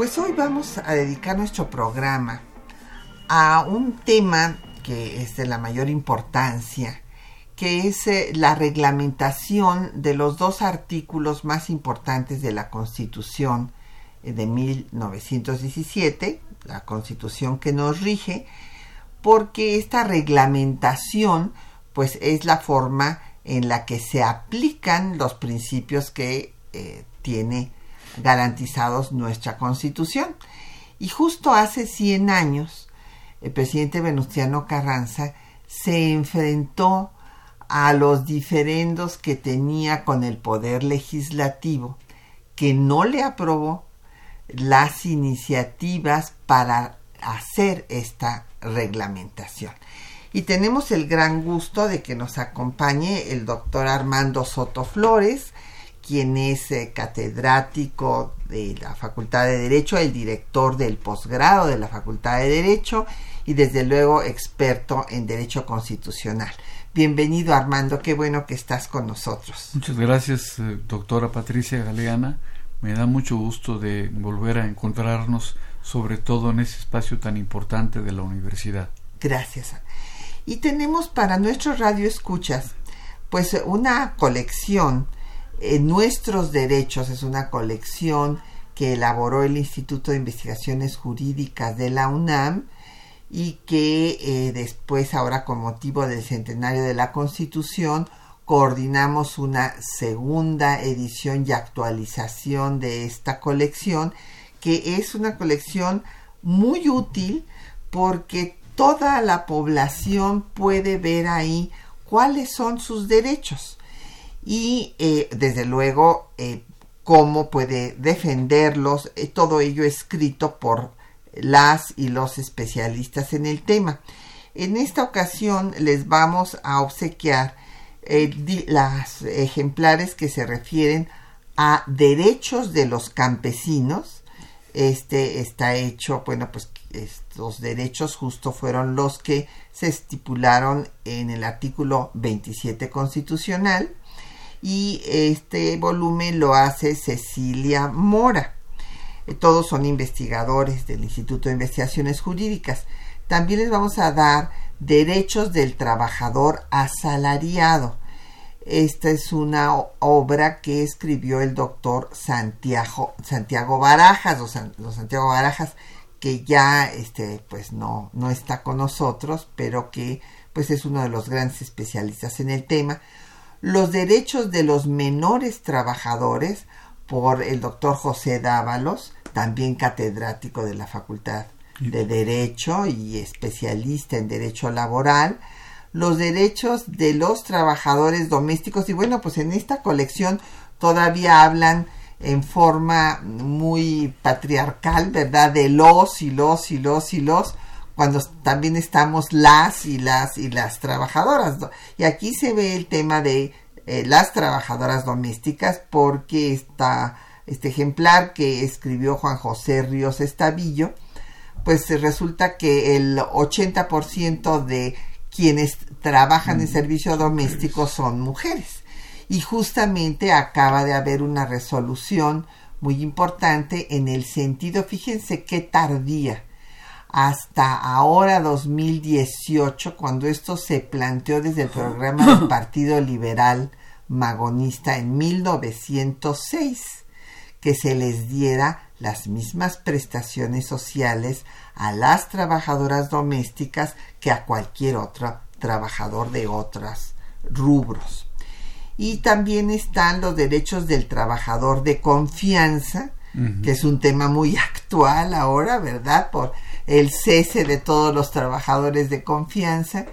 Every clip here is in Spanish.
Pues hoy vamos a dedicar nuestro programa a un tema que es de la mayor importancia, que es eh, la reglamentación de los dos artículos más importantes de la Constitución eh, de 1917, la Constitución que nos rige, porque esta reglamentación pues es la forma en la que se aplican los principios que eh, tiene garantizados nuestra constitución. Y justo hace 100 años, el presidente Venustiano Carranza se enfrentó a los diferendos que tenía con el poder legislativo, que no le aprobó las iniciativas para hacer esta reglamentación. Y tenemos el gran gusto de que nos acompañe el doctor Armando Soto Flores, quien es eh, catedrático de la Facultad de Derecho, el director del posgrado de la Facultad de Derecho y desde luego experto en Derecho Constitucional. Bienvenido Armando, qué bueno que estás con nosotros. Muchas gracias, eh, doctora Patricia Galeana. Me da mucho gusto de volver a encontrarnos, sobre todo en ese espacio tan importante de la universidad. Gracias. Y tenemos para nuestro radio escuchas, pues una colección Nuestros Derechos es una colección que elaboró el Instituto de Investigaciones Jurídicas de la UNAM y que eh, después, ahora con motivo del centenario de la Constitución, coordinamos una segunda edición y actualización de esta colección, que es una colección muy útil porque toda la población puede ver ahí cuáles son sus derechos y eh, desde luego eh, cómo puede defenderlos, eh, todo ello escrito por las y los especialistas en el tema. En esta ocasión les vamos a obsequiar las ejemplares que se refieren a derechos de los campesinos. Este está hecho, bueno, pues estos derechos justo fueron los que se estipularon en el artículo 27 constitucional y este volumen lo hace Cecilia Mora. Eh, todos son investigadores del Instituto de Investigaciones Jurídicas. También les vamos a dar Derechos del Trabajador Asalariado. Esta es una obra que escribió el doctor Santiago, Santiago Barajas, los, Santiago Barajas, que ya este, pues no, no está con nosotros, pero que pues es uno de los grandes especialistas en el tema los derechos de los menores trabajadores por el doctor José Dávalos, también catedrático de la Facultad de Derecho y especialista en Derecho Laboral, los derechos de los trabajadores domésticos y bueno, pues en esta colección todavía hablan en forma muy patriarcal, ¿verdad? De los y los y los y los, cuando también estamos las y las y las trabajadoras. Y aquí se ve el tema de eh, las trabajadoras domésticas porque está este ejemplar que escribió Juan José Ríos Estavillo, pues resulta que el 80% de quienes trabajan en servicio doméstico son mujeres. Y justamente acaba de haber una resolución muy importante en el sentido, fíjense qué tardía, hasta ahora 2018, cuando esto se planteó desde el programa del Partido Liberal Magonista en 1906, que se les diera las mismas prestaciones sociales a las trabajadoras domésticas que a cualquier otro trabajador de otros rubros. Y también están los derechos del trabajador de confianza, que es un tema muy actual ahora, ¿verdad? Por el cese de todos los trabajadores de confianza.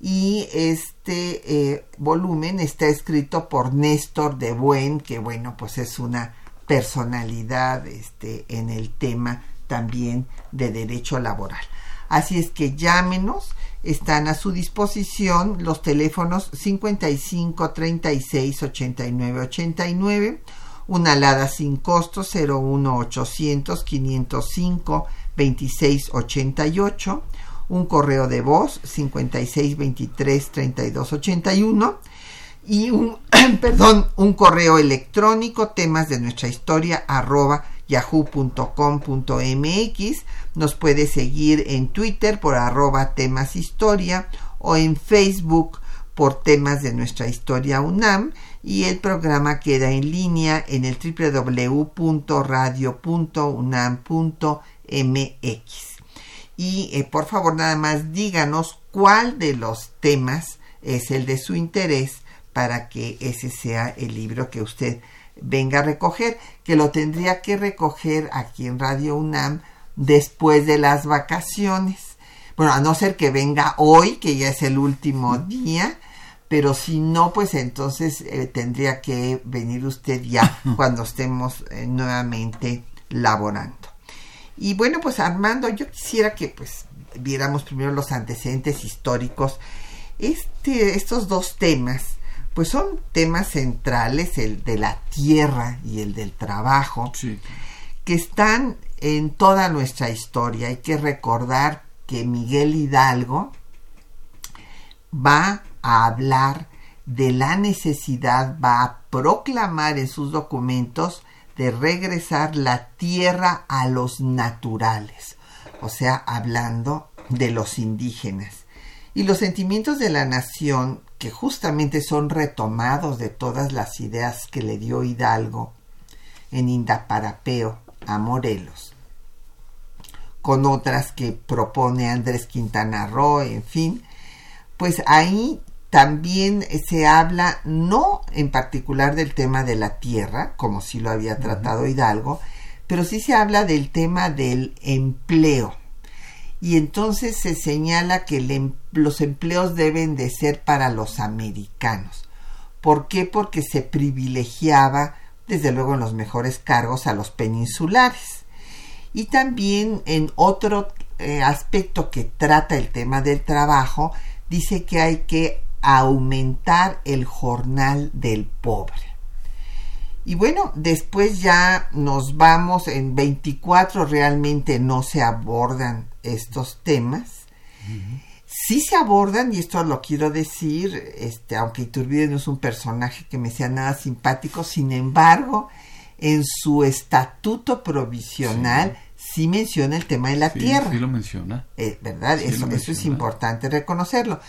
Y este eh, volumen está escrito por Néstor de Buen, que bueno, pues es una personalidad este, en el tema también de derecho laboral. Así es que llámenos, están a su disposición los teléfonos 55 36 89 89, una alada sin costo 01 800 505 26 88, un correo de voz 56 23 32 81 y un, perdón, un correo electrónico temas de nuestra historia arroba yahoo.com.mx nos puede seguir en Twitter por arroba temas historia o en Facebook por temas de nuestra historia UNAM y el programa queda en línea en el www.radio.unam.mx y eh, por favor nada más díganos cuál de los temas es el de su interés para que ese sea el libro que usted venga a recoger, que lo tendría que recoger aquí en Radio UNAM después de las vacaciones. Bueno, a no ser que venga hoy, que ya es el último día, pero si no, pues entonces eh, tendría que venir usted ya cuando estemos eh, nuevamente laborando. Y bueno, pues Armando, yo quisiera que pues viéramos primero los antecedentes históricos. Este, estos dos temas pues son temas centrales, el de la tierra y el del trabajo, que están en toda nuestra historia. Hay que recordar que Miguel Hidalgo va a hablar de la necesidad, va a proclamar en sus documentos de regresar la tierra a los naturales, o sea, hablando de los indígenas. Y los sentimientos de la nación que justamente son retomados de todas las ideas que le dio Hidalgo en Indaparapeo a Morelos, con otras que propone Andrés Quintana Roo, en fin, pues ahí también se habla no en particular del tema de la tierra, como si lo había tratado Hidalgo, pero sí se habla del tema del empleo y entonces se señala que em, los empleos deben de ser para los americanos. ¿Por qué? Porque se privilegiaba, desde luego en los mejores cargos, a los peninsulares. Y también en otro eh, aspecto que trata el tema del trabajo, dice que hay que aumentar el jornal del pobre. Y bueno, después ya nos vamos, en 24 realmente no se abordan estos temas. Sí se abordan, y esto lo quiero decir, este, aunque Iturbide no es un personaje que me sea nada simpático, sin embargo, en su estatuto provisional sí, menciona el tema de la tierra. Sí lo menciona. Eh, ¿Verdad? eso, eso es importante reconocerlo.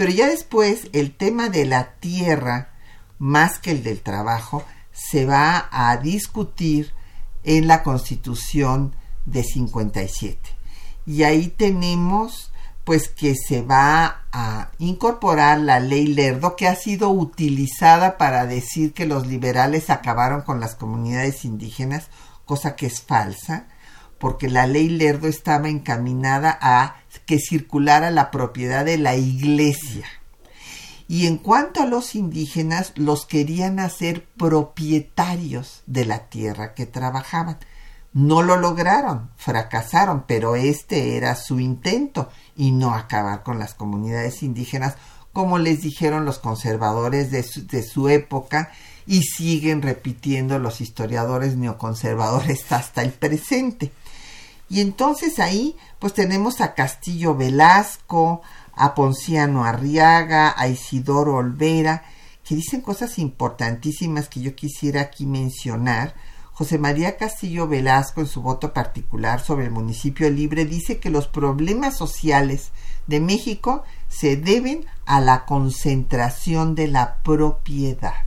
Pero ya después, el tema de la tierra, más que el del trabajo, se va a discutir en la Constitución de 57 y ahí tenemos pues que se va a incorporar la ley Lerdo que ha sido utilizada para decir que los liberales acabaron con las comunidades indígenas, cosa que es falsa, porque la ley Lerdo estaba encaminada a que circulara la propiedad de la iglesia. Y en cuanto a los indígenas, los querían hacer propietarios de la tierra que trabajaban. No lo lograron, fracasaron, pero este era su intento y no acabar con las comunidades indígenas como les dijeron los conservadores de su, época y siguen repitiendo los historiadores neoconservadores hasta el presente. Y entonces ahí pues tenemos a Castillo Velasco, a Ponciano Arriaga, a Isidoro Olvera, que dicen cosas importantísimas que yo quisiera aquí mencionar, José María Castillo Velasco, en su voto particular sobre el municipio libre, dice que los problemas sociales de México se deben a la concentración de la propiedad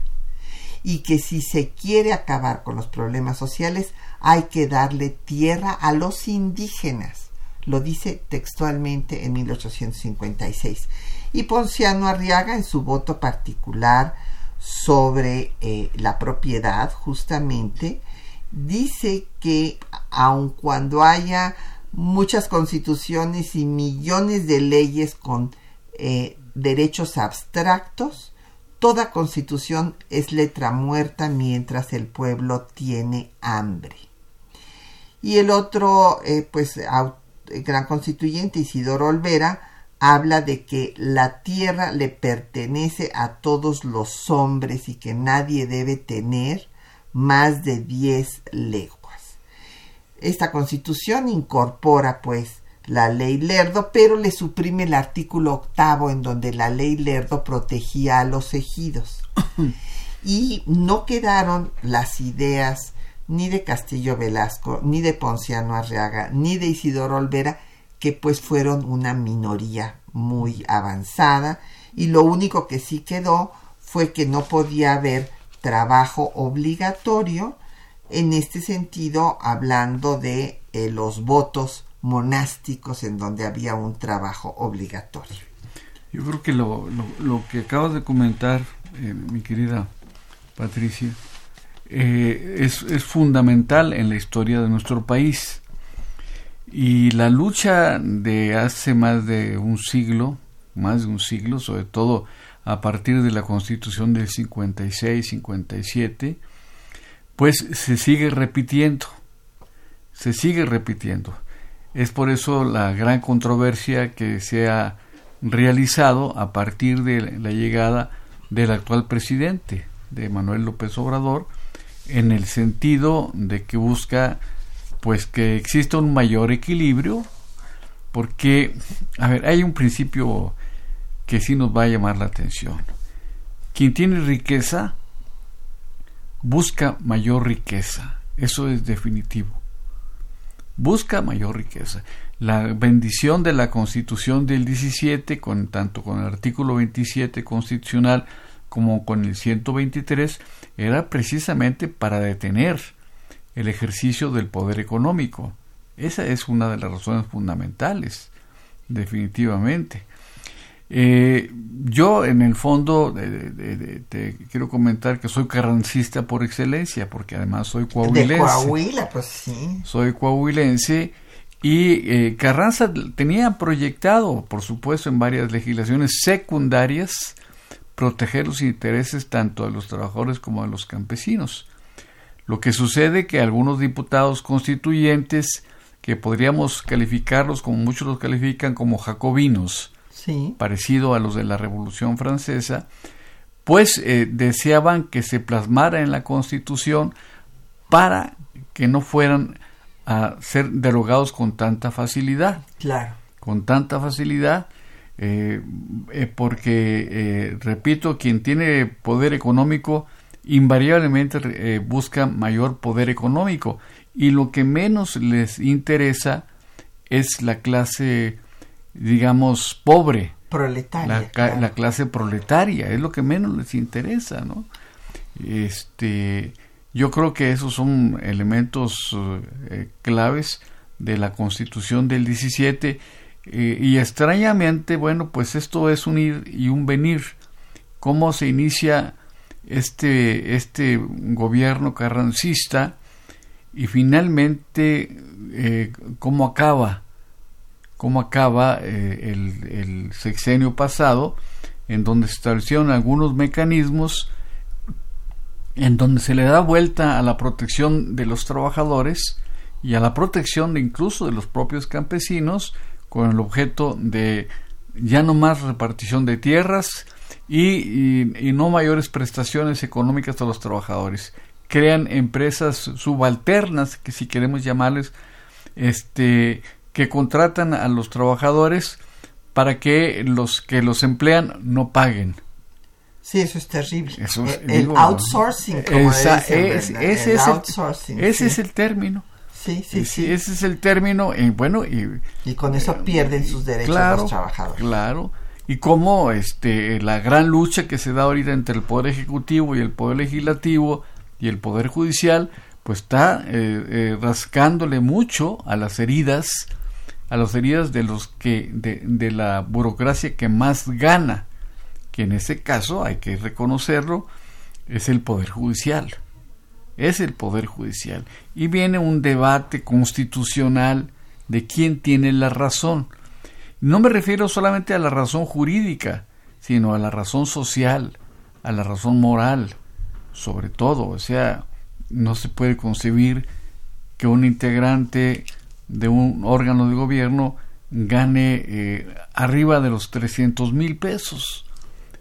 y que si se quiere acabar con los problemas sociales hay que darle tierra a los indígenas. Lo dice textualmente en 1856. Y Ponciano Arriaga, en su voto particular sobre eh, la propiedad, justamente, dice que aun cuando haya muchas constituciones y millones de leyes con eh, derechos abstractos, Toda constitución es letra muerta mientras el pueblo tiene hambre. Y el otro, eh, pues, gran constituyente Isidoro Olvera, habla de que la tierra le pertenece a todos los hombres y que nadie debe tener más de diez leguas. Esta constitución incorpora pues la ley Lerdo, pero le suprime el artículo octavo en donde la ley Lerdo protegía a los ejidos. y no quedaron las ideas ni de Castillo Velasco, ni de Ponciano Arriaga, ni de Isidoro Olvera, que pues fueron una minoría muy avanzada y lo único que sí quedó fue que no podía haber trabajo obligatorio en este sentido hablando de eh, los votos monásticos en donde había un trabajo obligatorio. Yo creo que lo, lo, que acabas de comentar, eh, mi querida Patricia, eh, es, es, fundamental en la historia de nuestro país. Y la lucha de hace más de un siglo, más de un siglo, sobre todo a partir de la constitución del 56-57, pues se sigue repitiendo, se sigue repitiendo. Es por eso la gran controversia que se ha realizado a partir de la llegada del actual presidente, de Manuel López Obrador, en el sentido de que busca pues que exista un mayor equilibrio, porque, a ver, hay un principio que sí nos va a llamar la atención. Quien tiene riqueza busca mayor riqueza, eso es definitivo. Busca mayor riqueza. La bendición de la Constitución del 17, con, tanto con el artículo 27 constitucional como con el 123, era precisamente para detener el ejercicio del poder económico. Esa es una de las razones fundamentales, definitivamente. Eh, yo, en el fondo, te quiero comentar que soy carrancista por excelencia, porque además soy coahuilense. De Coahuila, pues sí. Soy coahuilense y eh, Carranza tenía proyectado, por supuesto, en varias legislaciones secundarias, proteger los intereses tanto de los trabajadores como de los campesinos. Lo que sucede que algunos diputados constituyentes, que podríamos calificarlos como muchos los califican como jacobinos, parecido a los de la Revolución Francesa, pues eh, deseaban que se plasmara en la Constitución para que no fueran a ser derogados con tanta facilidad. Claro. Con tanta facilidad, eh, eh, porque, repito, quien tiene poder económico invariablemente eh, buscan mayor poder económico y lo que menos les interesa es la clase, digamos, pobre. Proletaria. La, clase proletaria, es lo que menos les interesa, ¿no? Este, yo creo que esos son elementos eh, claves de la constitución del 17 y extrañamente, bueno, pues esto es un ir y un venir. ¿Cómo se inicia este, este gobierno carrancista y finalmente eh, cómo acaba, cómo acaba eh, el, el, sexenio pasado, en donde se establecieron algunos mecanismos en donde se le da vuelta a la protección de los trabajadores y a la protección de incluso de los propios campesinos con el objeto de ya no más repartición de tierras, y, no mayores prestaciones económicas a los trabajadores. Crean empresas subalternas, que si queremos llamarles, este, que contratan a los trabajadores para que los que los emplean no paguen. Sí, eso es terrible. el, outsourcing, como ese, es, el outsourcing, ese es el término. Sí, sí, sí, Ese es el término. Y bueno, y, y con eso pierden sus derechos los trabajadores. Claro y cómo este, la gran lucha que se da ahorita entre el Poder Ejecutivo y el Poder Legislativo y el Poder Judicial, pues está eh, eh, rascándole mucho a las heridas, a las heridas de los que, de, de la burocracia que más gana, que en este caso, hay que reconocerlo, es el Poder Judicial. Es el Poder Judicial. Y viene un debate constitucional de quién tiene la razón no me refiero solamente a la razón jurídica, sino a la razón social, a la razón moral, sobre todo. O sea, no se puede concebir que un integrante de un órgano de gobierno gane eh, arriba de los 300 mil pesos.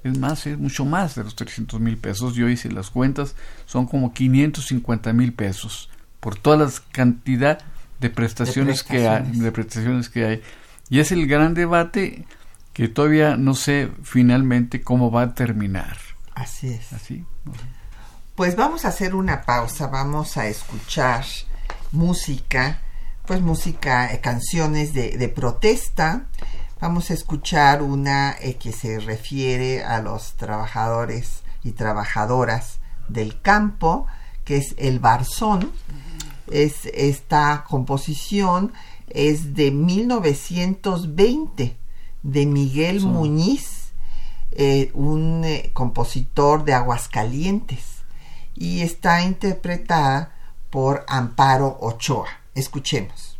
Es más, es mucho más de los 300 mil pesos. Yo hice las cuentas, son como 550 mil pesos por toda la cantidad de prestaciones, que hay, de prestaciones que hay. Y es el gran debate que todavía no sé finalmente cómo va a terminar. Así es. Así. Pues vamos a hacer una pausa, vamos a escuchar música, pues música, eh, canciones de, de, protesta. Vamos a escuchar una eh, que se refiere a los trabajadores y trabajadoras del campo, que es el Barzón. Es esta composición es de 1920 de Miguel Muñiz, eh, un eh, compositor de Aguascalientes, y está interpretada por Amparo Ochoa. Escuchemos.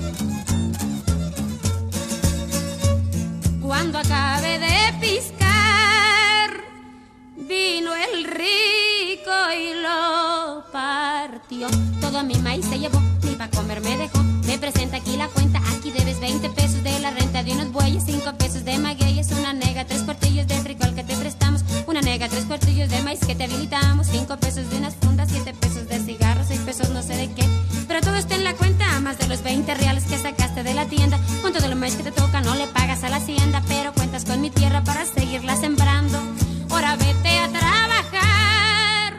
Cuando acabe de piscar, vino el rico y lo partió. Todo mi maíz se llevó, ni para comer me dejó. Me presenta aquí la cuenta, aquí debes 20 pesos de la renta de unos bueyes, 5 pesos de magueyes, una nega, tres cuartillos de frijol que te prestamos, una nega, tres cuartillos de maíz que te habilitamos, 5 pesos de unas fundas, 7 pesos de cigarros, 6 pesos no sé de qué. Pero todo está en la cuenta, más de los 20 reales que sacaste de la tienda. Con todo lo maíz que te toca, no le pagas a la hacienda, pero cuentas con mi tierra para seguirla sembrando. Ahora vete a trabajar,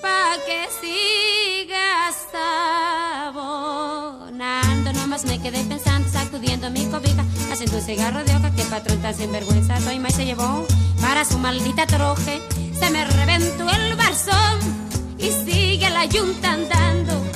pa' que sigas abonando. Nomás me quedé pensando, sacudiendo mi cobija, haciendo un cigarro de hoja que patrón tan sinvergüenza. Toy más se llevó para su maldita troje. Se me reventó el barzón y sigue la yunta andando.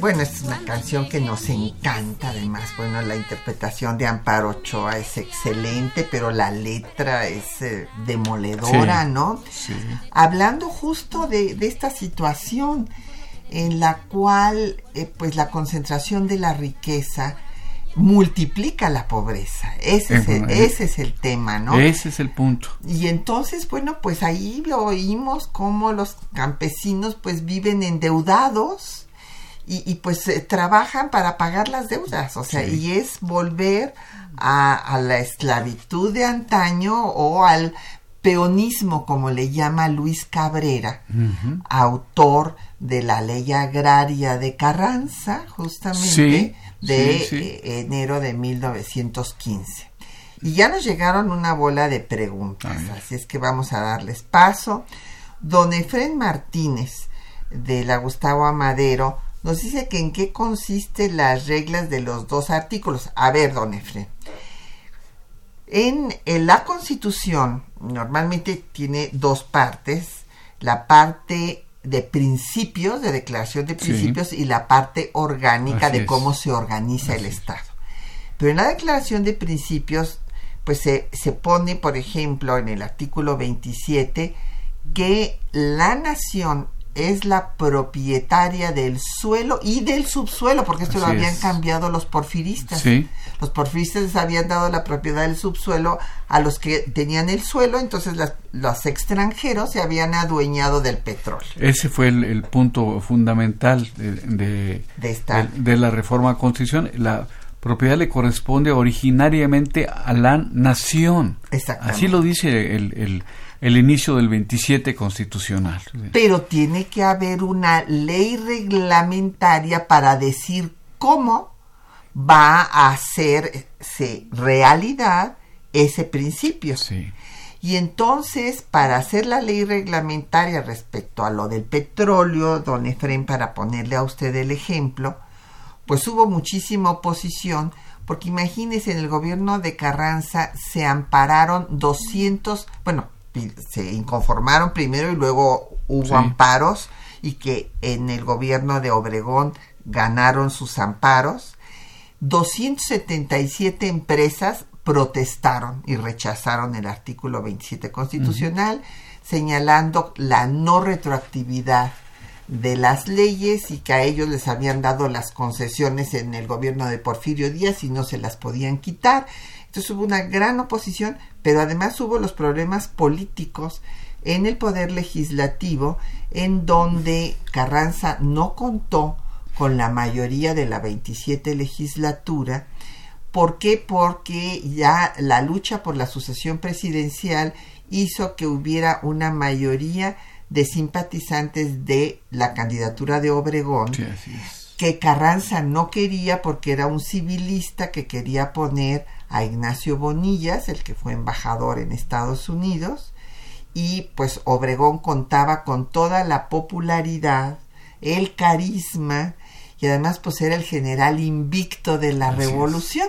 Bueno, es una canción que nos encanta además. Bueno, la interpretación de Amparo Ochoa es excelente, pero la letra es eh, demoledora, Sí, ¿no? sí. Hablando justo de, de esta situación en la cual eh, pues la concentración de la riqueza multiplica la pobreza. Ese, es, el, Ujú, ese es el tema, ¿no? Ese es el punto. Y entonces, bueno, pues ahí lo oímos como los campesinos pues viven endeudados y, y, pues eh, trabajan para pagar las deudas, o sea, Sí. y es volver a, a la esclavitud de antaño o al peonismo, como le llama Luis Cabrera, autor de la ley agraria de Carranza, justamente Sí, de sí, eh, enero de 1915. Y ya nos llegaron una bola de preguntas, así es que vamos a darles paso. Don Efren Martínez, de la Gustavo Amadero, nos dice que en qué consisten las reglas de los dos artículos. A ver, don Efren. En, en la Constitución normalmente tiene dos partes, la parte de principios, de declaración de Sí. principios y la parte orgánica Así de es. cómo se organiza el es. Estado. Pero en la declaración de principios, pues se, se pone, por ejemplo, en el artículo 27, que la nación es la propietaria del suelo y del subsuelo, porque esto lo habían es. cambiado los porfiristas. Sí. Los porfiristas les habían dado la propiedad del subsuelo a los que tenían el suelo, entonces las- los extranjeros se habían adueñado del petróleo. Ese fue el, el punto fundamental de, de, De esta- de- la reforma constitucional. La propiedad le corresponde originariamente a la nación. Así lo dice el, el- el inicio del 27 constitucional. Pero tiene que haber una ley reglamentaria para decir cómo va a hacerse realidad ese principio. Sí. Y entonces, para hacer la ley reglamentaria respecto a lo del petróleo, don Efren, para ponerle a usted el ejemplo, pues hubo muchísima oposición, porque imagínese, en el gobierno de Carranza se ampararon 200, bueno, se inconformaron primero y luego hubo Sí. amparos, y que en el gobierno de Obregón ganaron sus amparos. 277 empresas protestaron y rechazaron el artículo 27 constitucional, señalando la no retroactividad de las leyes y que a ellos les habían dado las concesiones en el gobierno de Porfirio Díaz y no se las podían quitar. Entonces hubo una gran oposición, pero además hubo los problemas políticos en el poder legislativo en donde Carranza no contó con la mayoría de la 27 legislatura. ¿Por qué? Porque ya la lucha por la sucesión presidencial hizo que hubiera una mayoría de simpatizantes de la candidatura de Obregón Sí, que Carranza no quería porque era un civilista que quería poner a Ignacio Bonillas, el que fue embajador en Estados Unidos, y pues Obregón contaba con toda la popularidad, el carisma, y además pues era el general invicto de la Así es. revolución,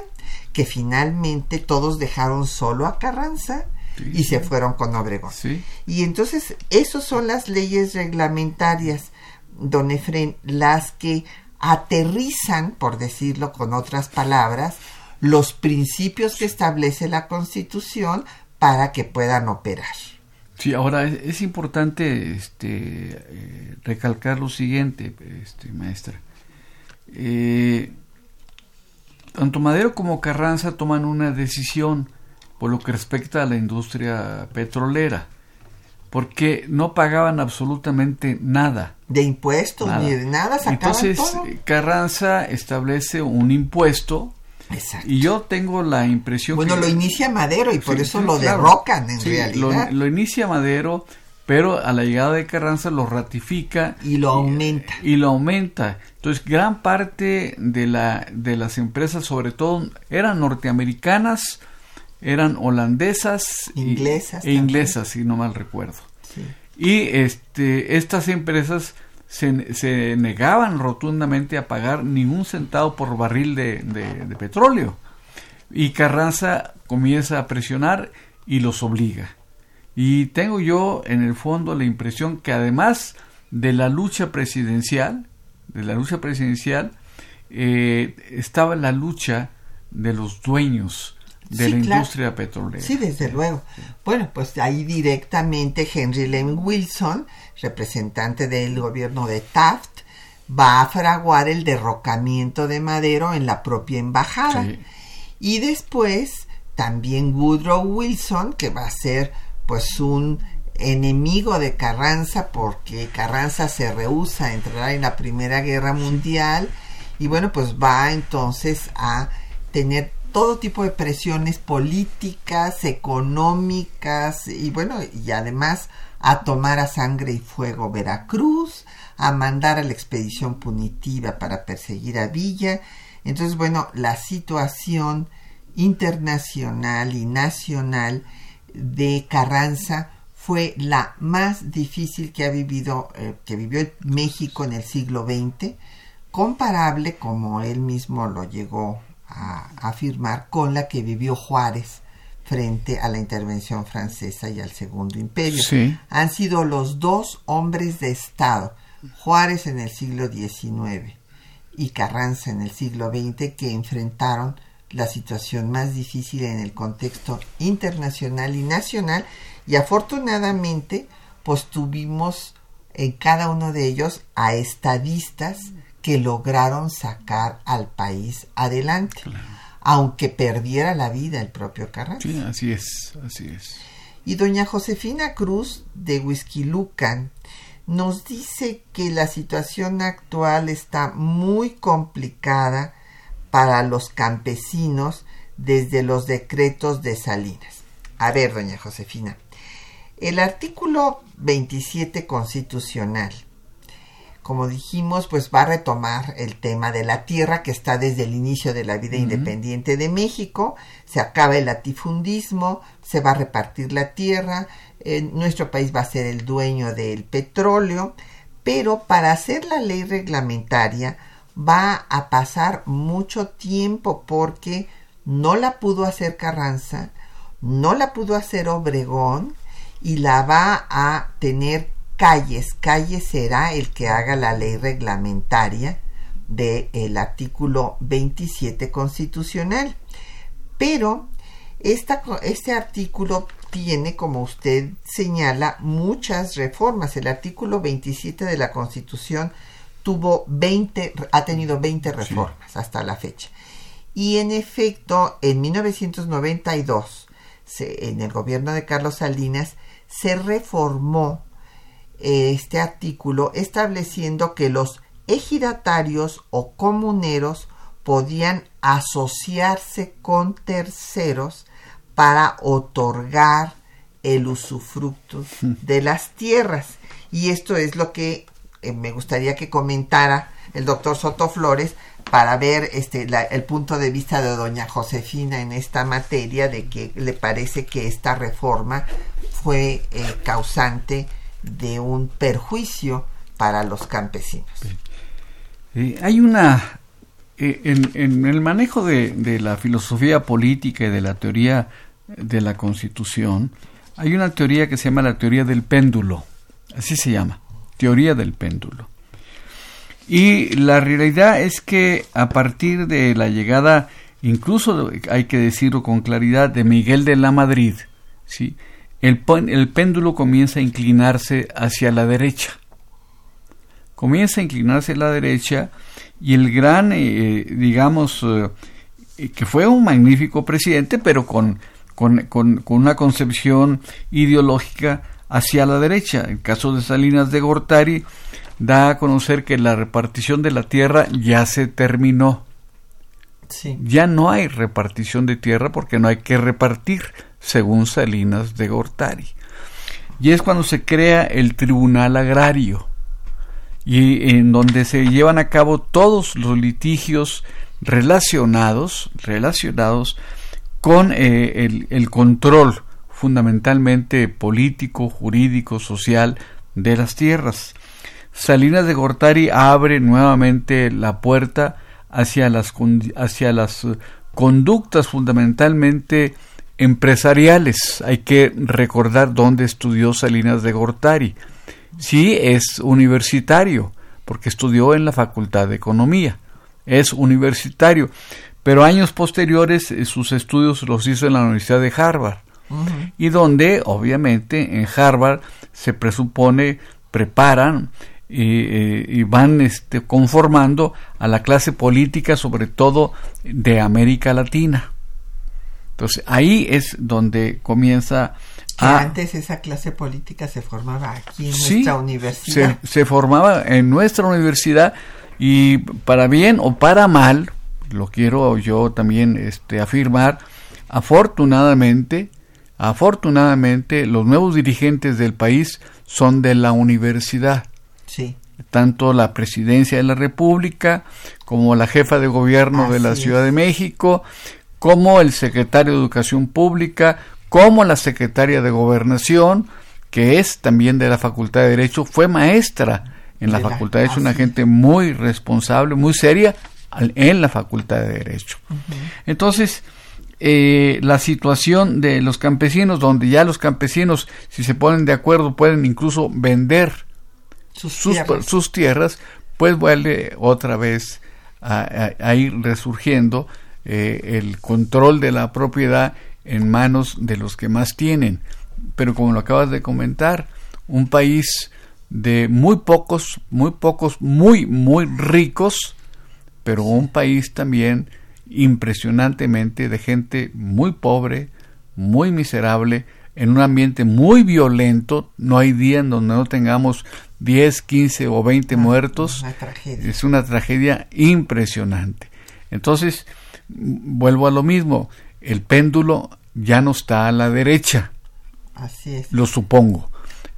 que finalmente todos dejaron solo a Carranza Sí, y se fueron con Obregón. Sí. Y entonces, esas son las leyes reglamentarias, don Efren, las que aterrizan, por decirlo con otras palabras, los principios que establece la Constitución para que puedan operar. Sí, ahora es, es importante este, eh, recalcar lo siguiente, este, maestra. Eh, tanto Madero como Carranza toman una decisión por lo que respecta a la industria petrolera, porque no pagaban absolutamente nada. De impuestos nada. ni de nada, sacaban Entonces, todo. Carranza establece un impuesto Exacto. y yo tengo la impresión Bueno, que... lo inicia Madero y por eso sí, lo claro. derrocan en Sí, realidad. Lo, lo inicia Madero, pero a la llegada de Carranza lo ratifica Y lo aumenta. y lo aumenta. Entonces, gran parte de, la, de las empresas, sobre todo, eran norteamericanas, eran holandesas y- Inglesas e inglesas, si no mal recuerdo. Y este, estas empresas se, se negaban rotundamente a pagar ningún centavo por barril de, de- de petróleo. Y Carranza comienza a presionar y los obliga. Y tengo yo en el fondo la impresión que además de la lucha presidencial, de la lucha presidencial, eh, estaba la lucha de los dueños de Sí, la claro. industria petrolera. Sí, desde luego. Bueno, pues ahí directamente Henry Lane Wilson, representante del gobierno de Taft, va a fraguar el derrocamiento de Madero en la propia embajada. Sí. Y después también Woodrow Wilson, que va a ser pues un enemigo de Carranza porque Carranza se rehúsa a entrar en la Primera Guerra Mundial y bueno, pues va entonces a tener todo tipo de presiones políticas, económicas y bueno, y además a tomar a sangre y fuego Veracruz, a mandar a la expedición punitiva para perseguir a Villa. Entonces, bueno, la situación internacional y nacional de Carranza fue la más difícil que ha vivido, eh, que vivió México en el siglo XX, comparable, como él mismo lo llegó a afirmar, con la que vivió Juárez frente a la intervención francesa y al Segundo Imperio. Sí. Han sido los dos hombres de Estado, Juárez en el siglo XIX y Carranza en el siglo XX, que enfrentaron la situación más difícil en el contexto internacional y nacional y afortunadamente pues tuvimos en cada uno de ellos a estadistas que lograron sacar al país adelante, aunque perdiera la vida el propio Carranza. Sí, así es, así es. Y doña Josefina Cruz de Huizquilucan nos dice que la situación actual está muy complicada para los campesinos desde los decretos de Salinas. A ver, doña Josefina, el artículo 27 constitucional, como dijimos, pues va a retomar el tema de la tierra que está desde el inicio de la vida independiente de México, se acaba el latifundismo, se va a repartir la tierra, nuestro país va a ser el dueño del petróleo, pero para hacer la ley reglamentaria va a pasar mucho tiempo porque no la pudo hacer Carranza, no la pudo hacer Obregón y la va a tener Calles. Calles será el que haga la ley reglamentaria del artículo 27 constitucional. Pero este artículo tiene, como usted señala, muchas reformas. El artículo 27 de la Constitución tuvo 20, ha tenido 20 reformas hasta la fecha. Y en efecto, en 1992, en el gobierno de Carlos Salinas, se reformó este artículo estableciendo que los ejidatarios o comuneros podían asociarse con terceros para otorgar el usufructo de las tierras. Y esto es lo que eh, me gustaría que comentara el doctor Soto Flores para ver este el punto de vista de doña Josefina en esta materia de que le parece que esta reforma fue eh, causante de un perjuicio para los campesinos. Eh, hay una en, en, el manejo de, de, la filosofía política y de la teoría de la Constitución, hay una teoría que se llama la teoría del péndulo, así se llama, teoría del péndulo. Y la realidad es que a partir de la llegada, incluso hay que decirlo con claridad, de Miguel de la Madrid, ¿sí? El, el péndulo comienza a inclinarse hacia la derecha. Comienza a inclinarse a la derecha y el gran, eh, digamos, eh, que fue un magnífico presidente, pero con con, una concepción ideológica hacia la derecha. El caso de Salinas de Gortari da a conocer que la repartición de la tierra ya se terminó. Ya no hay repartición de tierra porque no hay que repartir, según Salinas de Gortari. Y es cuando se crea el Tribunal Agrario, y en donde se llevan a cabo todos los litigios relacionados, relacionados con eh, el, control fundamentalmente político, jurídico, social de las tierras. Salinas de Gortari abre nuevamente la puerta hacia las, hacia las conductas fundamentalmente empresariales. Hay que recordar dónde estudió Salinas de Gortari. Sí, es universitario, porque estudió en la Facultad de Economía. Es universitario, pero años posteriores eh, sus estudios los hizo en la Universidad de Harvard. Y donde, obviamente, en Harvard se presupone, preparan eh, y, van este, conformando a la clase política, sobre todo de América Latina. Entonces ahí es donde comienza a... Antes esa clase política se formaba aquí en nuestra universidad. Se, se formaba en nuestra universidad y para bien o para mal, lo quiero yo también este, afirmar, afortunadamente, afortunadamente los nuevos dirigentes del país son de la universidad. Sí. Tanto la presidencia de la República como la jefa de gobierno de la Ciudad de México, como el secretario de Educación Pública, como la secretaria de Gobernación, que es también de la Facultad de Derecho, fue maestra en la, Facultad de Derecho, una gente muy responsable, muy seria, en la Facultad de Derecho. Entonces, eh, la situación de los campesinos, donde ya los campesinos, si se ponen de acuerdo, pueden incluso vender sus, tierras. pues vuelve otra vez a, ir resurgiendo eh, el control de la propiedad en manos de los que más tienen. Pero como lo acabas de comentar, un país de muy pocos, muy pocos, muy, muy ricos, pero un país también impresionantemente de gente muy pobre, muy miserable, en un ambiente muy violento, no hay día en donde no tengamos 10, 15 o 20 ah, muertos. Es una tragedia impresionante. Entonces, vuelvo a lo mismo, el péndulo ya no está a la derecha. Así es. Lo supongo.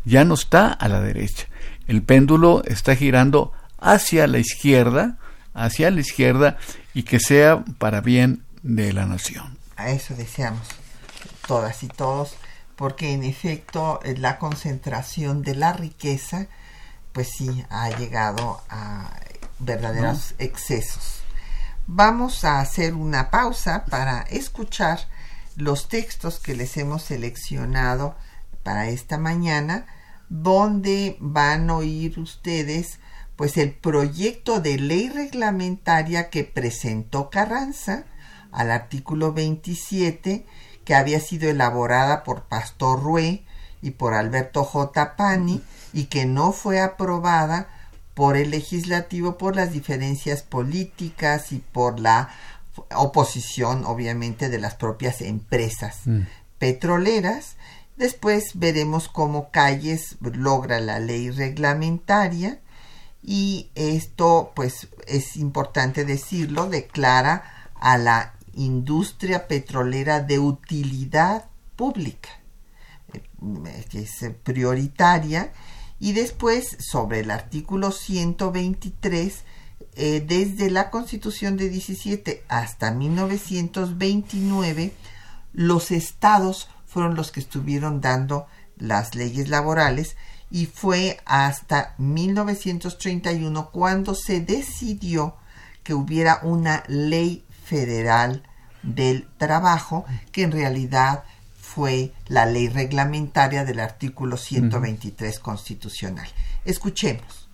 Ya no está a la derecha. El péndulo está girando hacia la izquierda, hacia la izquierda y que sea para bien de la nación. A eso deseamos todas y todos, porque en efecto eh, la concentración de la riqueza, pues sí, ha llegado a verdaderos excesos. Vamos a hacer una pausa para escuchar los textos que les hemos seleccionado para esta mañana, donde van a oír ustedes pues el proyecto de ley reglamentaria que presentó Carranza al artículo 27 que había sido elaborada por Pastor Rue y por Alberto J. Pani y que no fue aprobada por el legislativo por las diferencias políticas y por la oposición obviamente de las propias empresas mm. petroleras. Después veremos cómo Calles logra la ley reglamentaria y esto pues es importante decirlo, declara a la industria petrolera de utilidad pública, eh, que es prioritaria, y después sobre el artículo 123 eh, desde la Constitución de 17 hasta 1929, los estados fueron los que estuvieron dando las leyes laborales y fue hasta 1931 cuando se decidió que hubiera una ley federal del trabajo que en realidad fue la ley reglamentaria del artículo 123 constitucional. Escuchemos.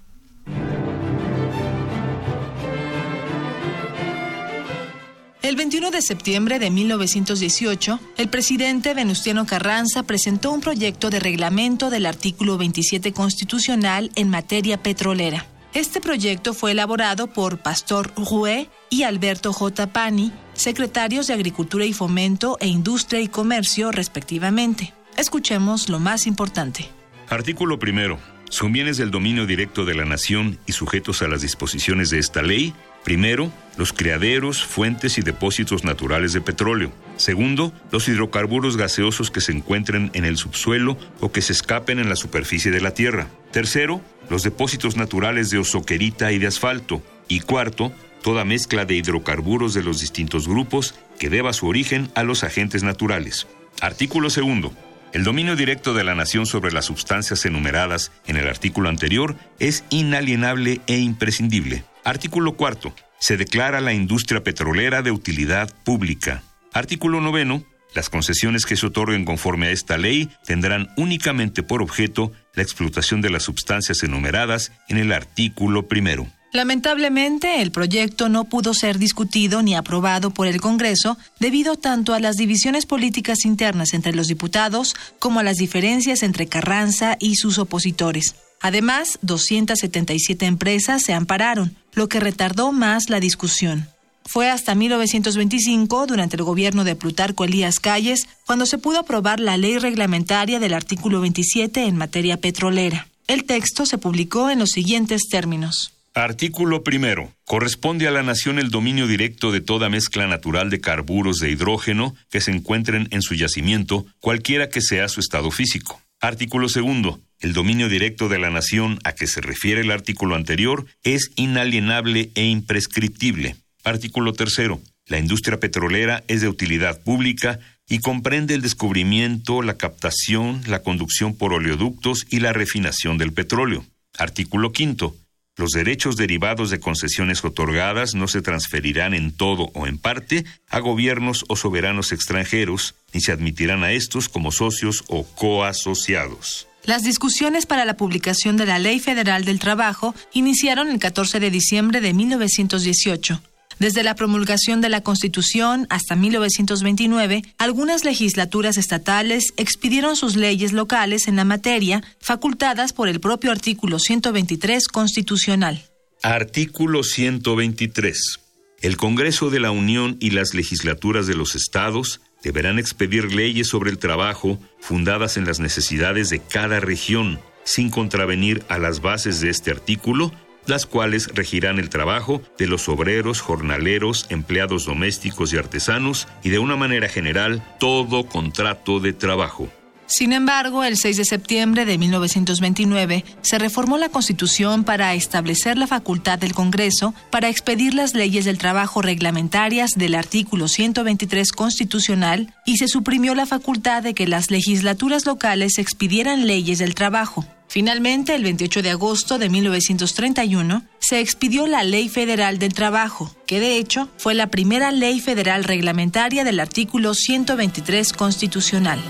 El 21 de septiembre de 1918, el presidente Venustiano Carranza presentó un proyecto de reglamento del artículo 27 constitucional en materia petrolera. Este proyecto fue elaborado por Pastor Roué y Alberto J. Pani, secretarios de Agricultura y Fomento e Industria y Comercio, respectivamente. Escuchemos lo más importante. Artículo primero. Son bienes del dominio directo de la nación y sujetos a las disposiciones de esta ley Primero, los criaderos, fuentes y depósitos naturales de petróleo. Segundo, los hidrocarburos gaseosos que se encuentren en el subsuelo o que se escapen en la superficie de la tierra. Tercero, los depósitos naturales de osoquerita y de asfalto. Y cuarto, toda mezcla de hidrocarburos de los distintos grupos que deba su origen a los agentes naturales. Artículo segundo. El dominio directo de la nación sobre las sustancias enumeradas en el artículo anterior es inalienable e imprescindible. Artículo cuarto. Se declara la industria petrolera de utilidad pública. Artículo noveno. Las concesiones que se otorguen conforme a esta ley tendrán únicamente por objeto la explotación de las sustancias enumeradas en el artículo primero. Lamentablemente, el proyecto no pudo ser discutido ni aprobado por el Congreso debido tanto a las divisiones políticas internas entre los diputados como a las diferencias entre Carranza y sus opositores. Además, 277 empresas se ampararon, lo que retardó más la discusión. Fue hasta 1925, durante el gobierno de Plutarco Elías Calles, cuando se pudo aprobar la ley reglamentaria del artículo 27 en materia petrolera. El texto se publicó en los siguientes términos. Artículo primero. Corresponde a la nación el dominio directo de toda mezcla natural de carburos de hidrógeno que se encuentren en su yacimiento, cualquiera que sea su estado físico. Artículo segundo. El dominio directo de la nación a que se refiere el artículo anterior es inalienable e imprescriptible. Artículo tercero. La industria petrolera es de utilidad pública y comprende el descubrimiento, la captación, la conducción por oleoductos y la refinación del petróleo. Artículo quinto. Los derechos derivados de concesiones otorgadas no se transferirán en todo o en parte a gobiernos o soberanos extranjeros, ni se admitirán a estos como socios o coasociados. Las discusiones para la publicación de la Ley Federal del Trabajo iniciaron el 14 de diciembre de 1918. Desde la promulgación de la Constitución hasta 1929, algunas legislaturas estatales expidieron sus leyes locales en la materia, facultadas por el propio artículo 123 constitucional. Artículo 123. El Congreso de la Unión y las legislaturas de los estados deberán expedir leyes sobre el trabajo fundadas en las necesidades de cada región, sin contravenir a las bases de este artículo las cuales regirán el trabajo de los obreros, jornaleros, empleados domésticos y artesanos y de una manera general todo contrato de trabajo. Sin embargo, el 6 de septiembre de 1929 se reformó la Constitución para establecer la facultad del Congreso para expedir las leyes del trabajo reglamentarias del artículo 123 constitucional y se suprimió la facultad de que las legislaturas locales expidieran leyes del trabajo. Finalmente, el 28 de agosto de 1931, se expidió la Ley Federal del Trabajo, que de hecho fue la primera ley federal reglamentaria del artículo 123 constitucional.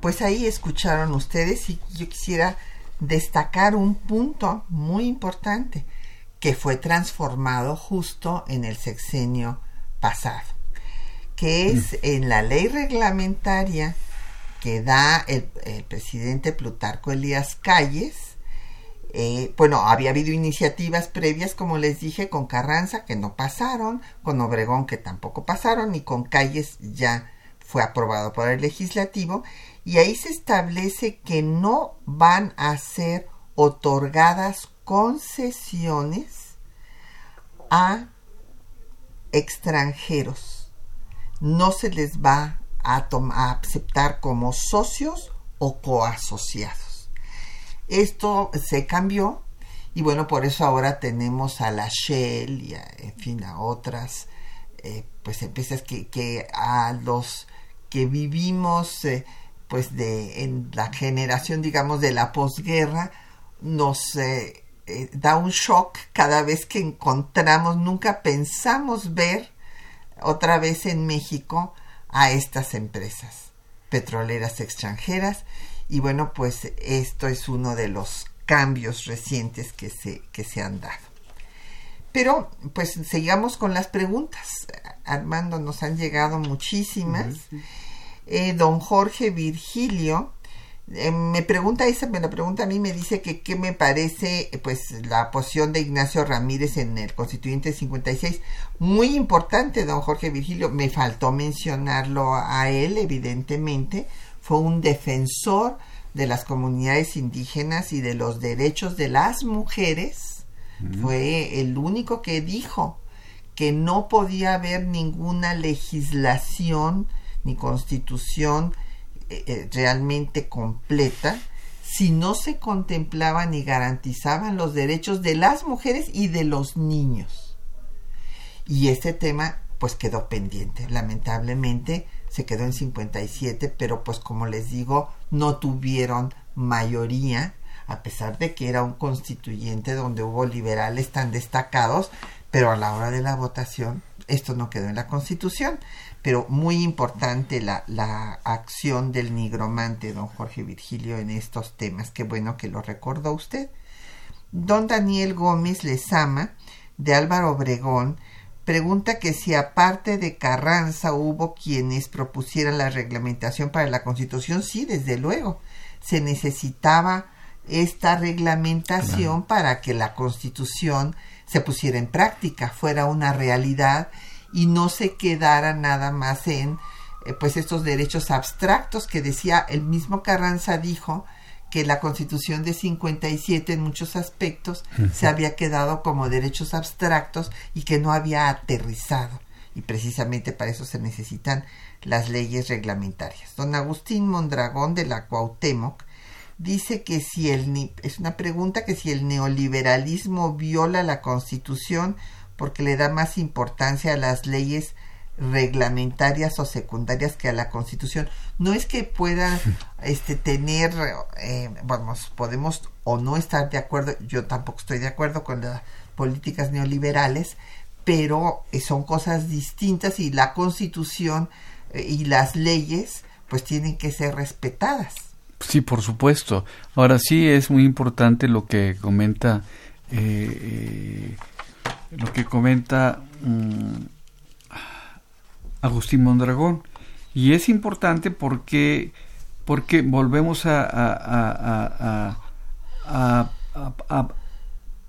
Pues ahí escucharon ustedes y yo quisiera destacar un punto muy importante que fue transformado justo en el sexenio pasado, que es en la ley reglamentaria que da el, presidente Plutarco Elías Calles. Eh, bueno, había habido iniciativas previas, como les dije, con Carranza que no pasaron, con Obregón que tampoco pasaron y con Calles ya fue aprobado por el legislativo y ahí se establece que no van a ser otorgadas concesiones a extranjeros. No se les va a, aceptar como socios o coasociados. Esto se cambió y bueno, por eso ahora tenemos a la Shell y a, en fin a otras eh, pues empresas que, que, a los que vivimos eh, pues de en la generación digamos de la posguerra nos eh, da un shock cada vez que encontramos nunca pensamos ver otra vez en México a estas empresas petroleras extranjeras y bueno pues esto es uno de los cambios recientes que se, que se han dado. Pero pues sigamos con las preguntas. Armando, nos han llegado muchísimas. Eh, don Jorge Virgilio eh, me pregunta esa, me la pregunta a mí, me dice que qué me parece pues la posición de Ignacio Ramírez en el constituyente 56. Muy importante, don Jorge Virgilio, me faltó mencionarlo a él, evidentemente, fue un defensor de las comunidades indígenas y de los derechos de las mujeres. Fue el único que dijo que no podía haber ninguna legislación ni constitución eh, realmente completa si no se contemplaban y garantizaban los derechos de las mujeres y de los niños. Y este tema pues quedó pendiente. Lamentablemente se quedó en 57, pero pues como les digo, no tuvieron mayoría, a pesar de que era un constituyente donde hubo liberales tan destacados, pero a la hora de la votación esto no quedó en la constitución pero muy importante la, la, acción del nigromante don Jorge Virgilio en estos temas. Qué bueno que lo recordó usted. Don Daniel Gómez Lezama, de Álvaro Obregón, pregunta que si aparte de Carranza hubo quienes propusieran la reglamentación para la Constitución. Sí, desde luego. Se necesitaba esta reglamentación para que la Constitución se pusiera en práctica, fuera una realidad y no se quedara nada más en eh, pues estos derechos abstractos que decía el mismo Carranza dijo que la Constitución de 57 en muchos aspectos se había quedado como derechos abstractos y que no había aterrizado y precisamente para eso se necesitan las leyes reglamentarias. Don Agustín Mondragón de la Cuauhtémoc dice que si el es una pregunta que si el neoliberalismo viola la Constitución porque le da más importancia a las leyes reglamentarias o secundarias que a la constitución. No es que pueda este tener eh, vamos podemos o no estar de acuerdo yo tampoco estoy de acuerdo con las políticas neoliberales pero eh, son cosas distintas y la constitución eh, y las leyes pues tienen que ser respetadas sí por supuesto ahora sí es muy importante lo que comenta eh, lo que comenta mm, Agustín Mondragón. Y es importante porque, porque volvemos a, a, a, a,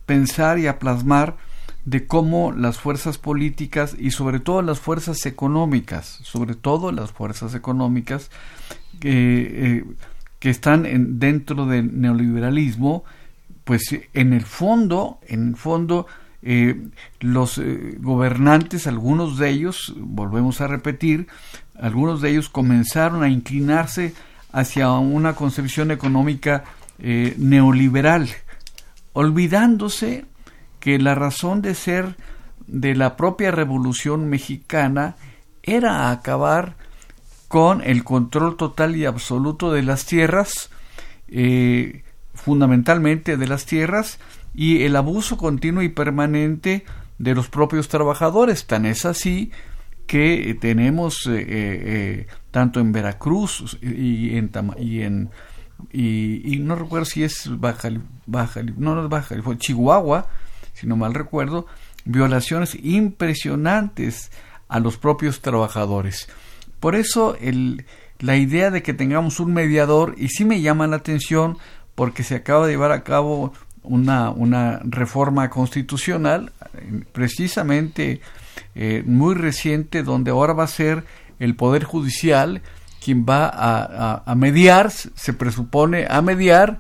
pensar y a plasmar de cómo las fuerzas políticas y sobre todo las fuerzas económicas, sobre todo las fuerzas económicas eh, que están en, dentro del neoliberalismo, pues en el fondo, en el fondo eh, los eh, gobernantes, algunos de ellos, volvemos a repetir, algunos de ellos comenzaron a inclinarse hacia una concepción económica eh, neoliberal, olvidándose que la razón de ser de la propia revolución mexicana era acabar con el control total y absoluto de las tierras, fundamentalmente de las tierras, y el abuso continuo y permanente de los propios trabajadores. Tan es así que tenemos eh, eh, eh, tanto en Veracruz y en y en y, no recuerdo si es Baja, Baja no, fue Chihuahua si no mal recuerdo violaciones impresionantes a los propios trabajadores por eso el, la idea de que tengamos un mediador y sí me llama la atención porque se acaba de llevar a cabo una, una reforma constitucional precisamente eh, muy reciente donde ahora va a ser el Poder Judicial quien va a, a, mediar, se presupone a mediar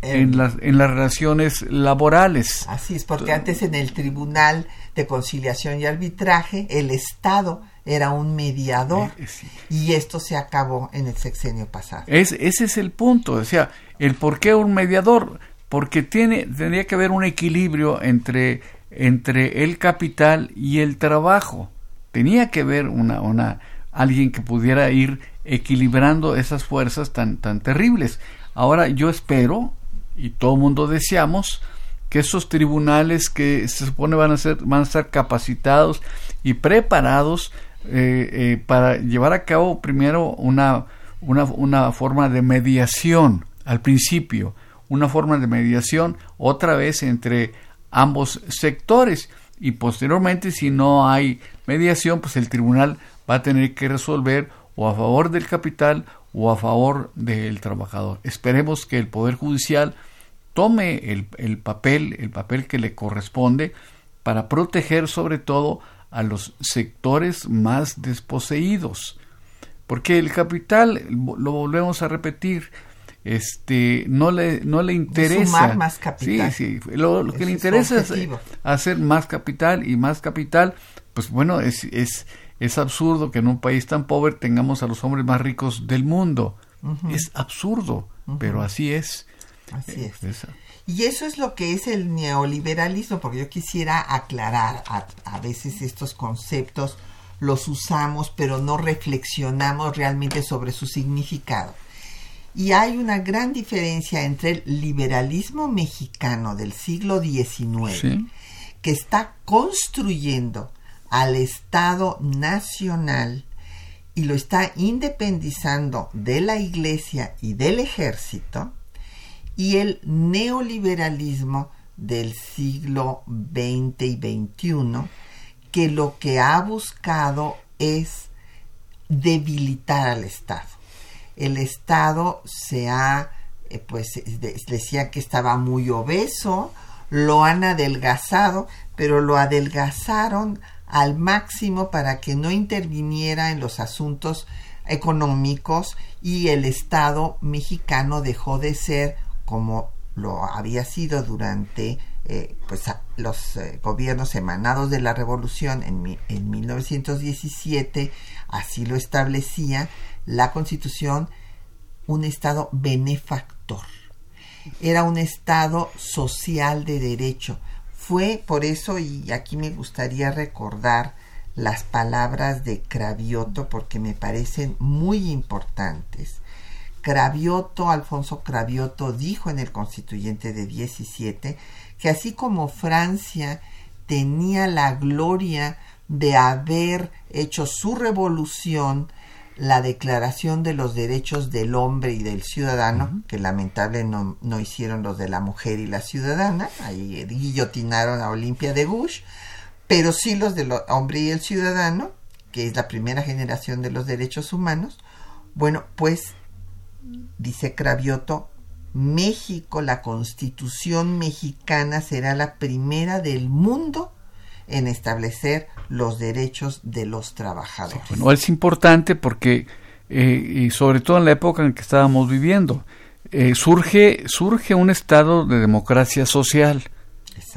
en, las, en las relaciones laborales. Así es, porque antes en el Tribunal de Conciliación y Arbitraje el Estado era un mediador eh, y esto se acabó en el sexenio pasado. Es, ese es el punto, o sea, el por qué un mediador porque tiene, tendría que haber un equilibrio entre, entre el capital y el trabajo. Tenía que haber una, una, alguien que pudiera ir equilibrando esas fuerzas tan, tan terribles. Ahora yo espero, y todo el mundo deseamos, que esos tribunales que se supone van a ser, van a estar capacitados y preparados eh, eh, para llevar a cabo primero una, una, una forma de mediación al principio una forma de mediación otra vez entre ambos sectores y posteriormente si no hay mediación pues el tribunal va a tener que resolver o a favor del capital o a favor del trabajador. Esperemos que el Poder Judicial tome el, el papel, el papel que le corresponde para proteger sobre todo a los sectores más desposeídos. Porque el capital, lo volvemos a repetir, este no le no le interesa Sumar más capital. Sí, sí, lo, que le interesa es hacer más capital y más capital, pues bueno, es, es es absurdo que en un país tan pobre tengamos a los hombres más ricos del mundo. Es absurdo, pero así es. Así es. Y eso es lo que es el neoliberalismo, porque yo quisiera aclarar, a, a veces estos conceptos los usamos, pero no reflexionamos realmente sobre su significado. Y hay una gran diferencia entre el liberalismo mexicano del siglo XIX, que está construyendo al Estado nacional y lo está independizando de la Iglesia y del ejército, y el neoliberalismo del siglo XX y XXI, que lo que ha buscado es debilitar al Estado. El Estado se ha, eh, pues decía que estaba muy obeso, lo han adelgazado, pero lo adelgazaron al máximo para que no interviniera en los asuntos económicos y el Estado mexicano dejó de ser como lo había sido durante eh, pues, los eh, gobiernos emanados de la revolución en, en 1917, así lo establecía, la constitución un Estado benefactor. Era un Estado social de derecho. Fue por eso, y aquí me gustaría recordar las palabras de Cravioto porque me parecen muy importantes. Cravioto, Alfonso Cravioto, dijo en el constituyente de 17 que así como Francia tenía la gloria de haber hecho su revolución la Declaración de los Derechos del Hombre y del Ciudadano, que lamentable no, no, hicieron los de la mujer y la ciudadana, ahí guillotinaron a Olimpia de Bush, pero sí los del hombre y el ciudadano, que es la primera generación de los derechos humanos. Bueno, pues, dice Cravioto, México, la constitución mexicana será la primera del mundo en establecer los derechos de los trabajadores. Bueno, es importante porque, eh, y sobre todo en la época en que estábamos viviendo, eh, surge, surge un estado de democracia social.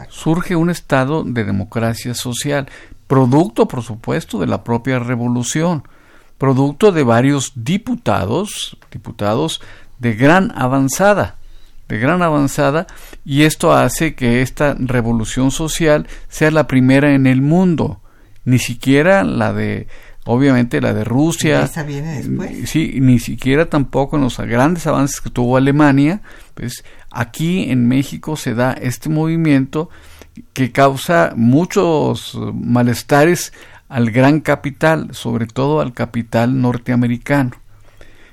Surge un estado de democracia social, producto, por supuesto, de la propia revolución, producto de varios diputados, diputados de gran avanzada, de gran avanzada, y esto hace que esta revolución social sea la primera en el mundo, ni siquiera la de obviamente la de Rusia. ¿Esa viene después? Sí, ni siquiera tampoco en los grandes avances que tuvo Alemania, pues aquí en México se da este movimiento que causa muchos malestares al gran capital, sobre todo al capital norteamericano.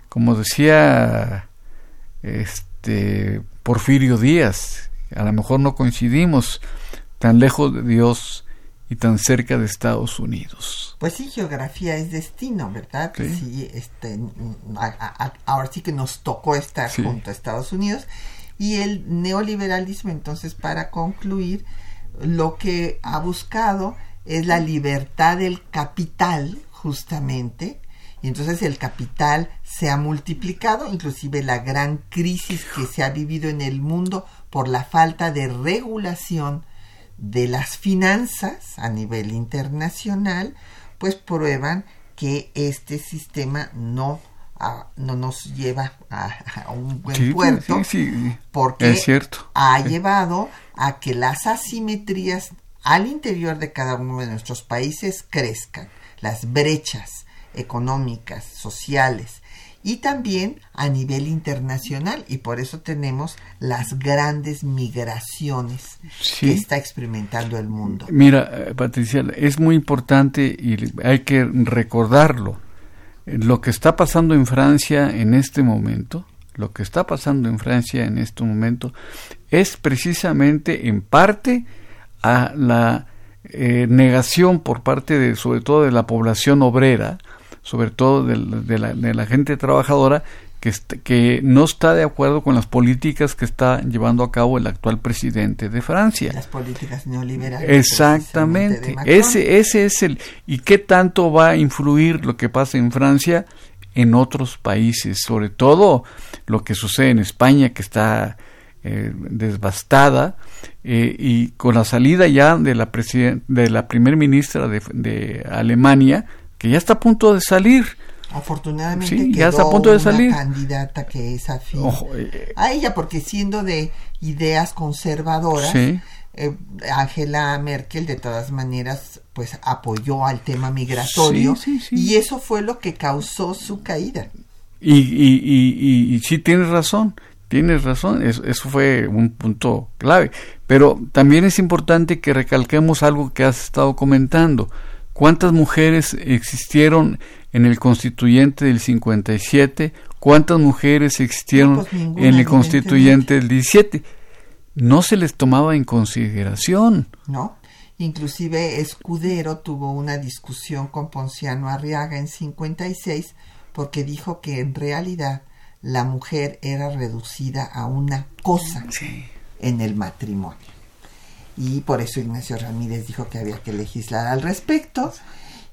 Como decía este Porfirio Díaz, a lo mejor no coincidimos tan lejos de Dios y tan cerca de Estados Unidos. Pues sí, geografía es destino, ¿verdad? Sí. este, ahora sí que nos tocó estar junto a Estados Unidos. Y el neoliberalismo, entonces, para concluir, lo que ha buscado es la libertad del capital, justamente, y entonces el capital se ha multiplicado, inclusive la gran crisis que se ha vivido en el mundo por la falta de regulación de las finanzas a nivel internacional, pues prueban que este sistema no, no nos lleva a, un buen puerto, porque ha llevado a que las asimetrías al interior de cada uno de nuestros países crezcan, las brechas económicas, sociales y también a nivel internacional y por eso tenemos las grandes migraciones que está experimentando el mundo. Mira, eh, Patricia, es muy importante y hay que recordarlo. Lo que está pasando en Francia en este momento, lo que está pasando en Francia en este momento es precisamente en parte a la eh, negación por parte de sobre todo de la población obrera sobre todo de, la, gente trabajadora, que, que no está de acuerdo con las políticas que está llevando a cabo el actual presidente de Francia. Las políticas neoliberales. Exactamente. Ese, ese es el. ¿Y qué tanto va a influir lo que pasa en Francia en otros países? Sobre todo lo que sucede en España, que está eh, desbastada, eh, y con la salida ya de la, de la primer ministra de, de Alemania, que ya está a punto de salir. Afortunadamente ya está a punto de salir. candidata que es afín eh, a ella, porque siendo de ideas conservadoras, eh, Angela Merkel de todas maneras pues apoyó al tema migratorio y eso fue lo que causó su caída. Y, y, y, y, sí tienes razón, tienes razón, eso, eso, fue un punto clave. Pero también es importante que recalquemos algo que has estado comentando. ¿Cuántas mujeres existieron en el constituyente del 57? ¿Cuántas mujeres existieron pues en el constituyente del 17? No se les tomaba en consideración. No. Inclusive Escudero tuvo una discusión con Ponciano Arriaga en 56 porque dijo que en realidad la mujer era reducida a una cosa en el matrimonio y por eso Ignacio Ramírez dijo que había que legislar al respecto.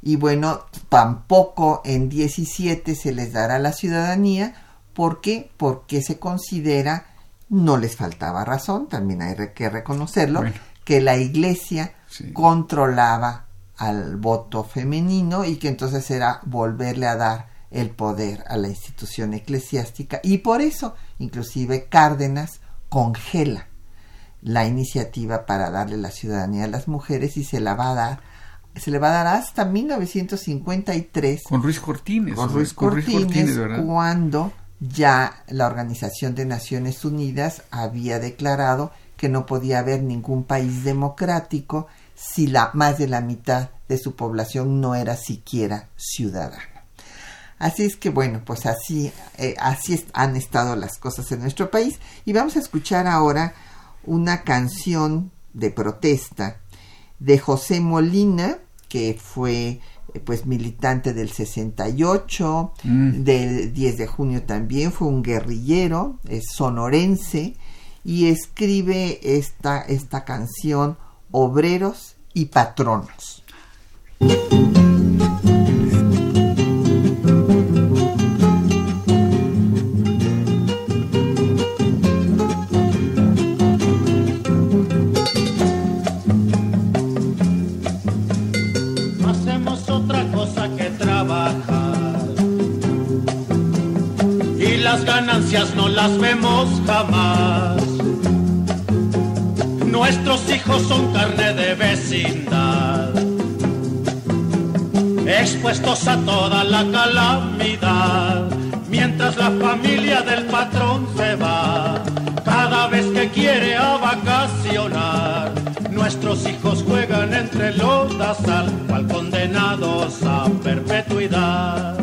Y bueno, tampoco en 17 se les dará la ciudadanía. ¿Por qué? Porque se considera, no les faltaba razón, también hay que reconocerlo, que la iglesia controlaba al voto femenino y que entonces era volverle a dar el poder a la institución eclesiástica y por eso inclusive Cárdenas congela la iniciativa para darle la ciudadanía a las mujeres y se la va a dar se le va a dar hasta 1953 con Ruiz Cortines con Ruiz Cortines, cuando ya la Organización de Naciones Unidas había declarado que no podía haber ningún país democrático si la más de la mitad de su población no era siquiera ciudadana. Así es que bueno, pues así, eh, así han estado las cosas en nuestro país. Y vamos a escuchar ahora una canción de protesta de José Molina, que fue eh, pues militante del 68, Mm. del 10 de junio también, fue un guerrillero, es sonorense, y escribe esta, esta canción Obreros y Patronos. Otra cosa que trabajar. Y las ganancias no las vemos jamás. Nuestros hijos son carne de vecindad. Expuestos a toda la calamidad. Mientras la familia del patrón se va. Cada vez que quiere a vacacionar. Nuestros hijos juegan entre los sal, cual condenados a perpetuidad.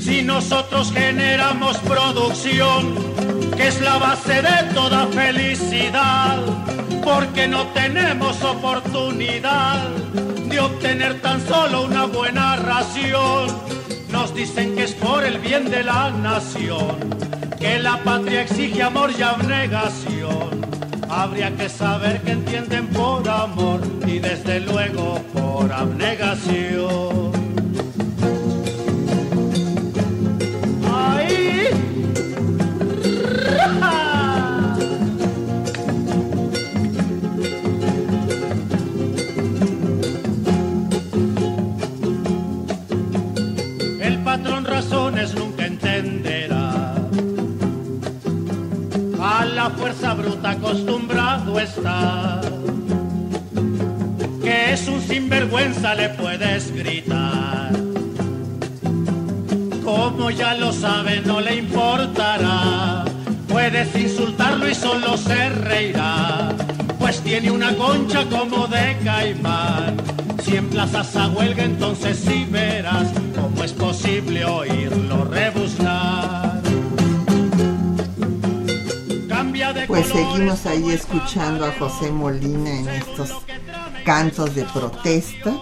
Si nosotros generamos producción, que es la base de toda felicidad, porque no tenemos oportunidad de obtener tan solo una buena ración, nos dicen que es por el bien de la nación, que la patria exige amor y abnegación. Habría que saber que entienden por amor y desde luego por abnegación. Fuerza bruta acostumbrado está. Que es un sinvergüenza le puedes gritar. Como ya lo sabe, no le importará. Puedes insultarlo y solo se reirá. Pues tiene una concha como de caimán. Si emplazas a huelga, entonces sí verás cómo es posible oírlo rebuznar. Seguimos ahí escuchando a José. Molina en estos cantos de protesta.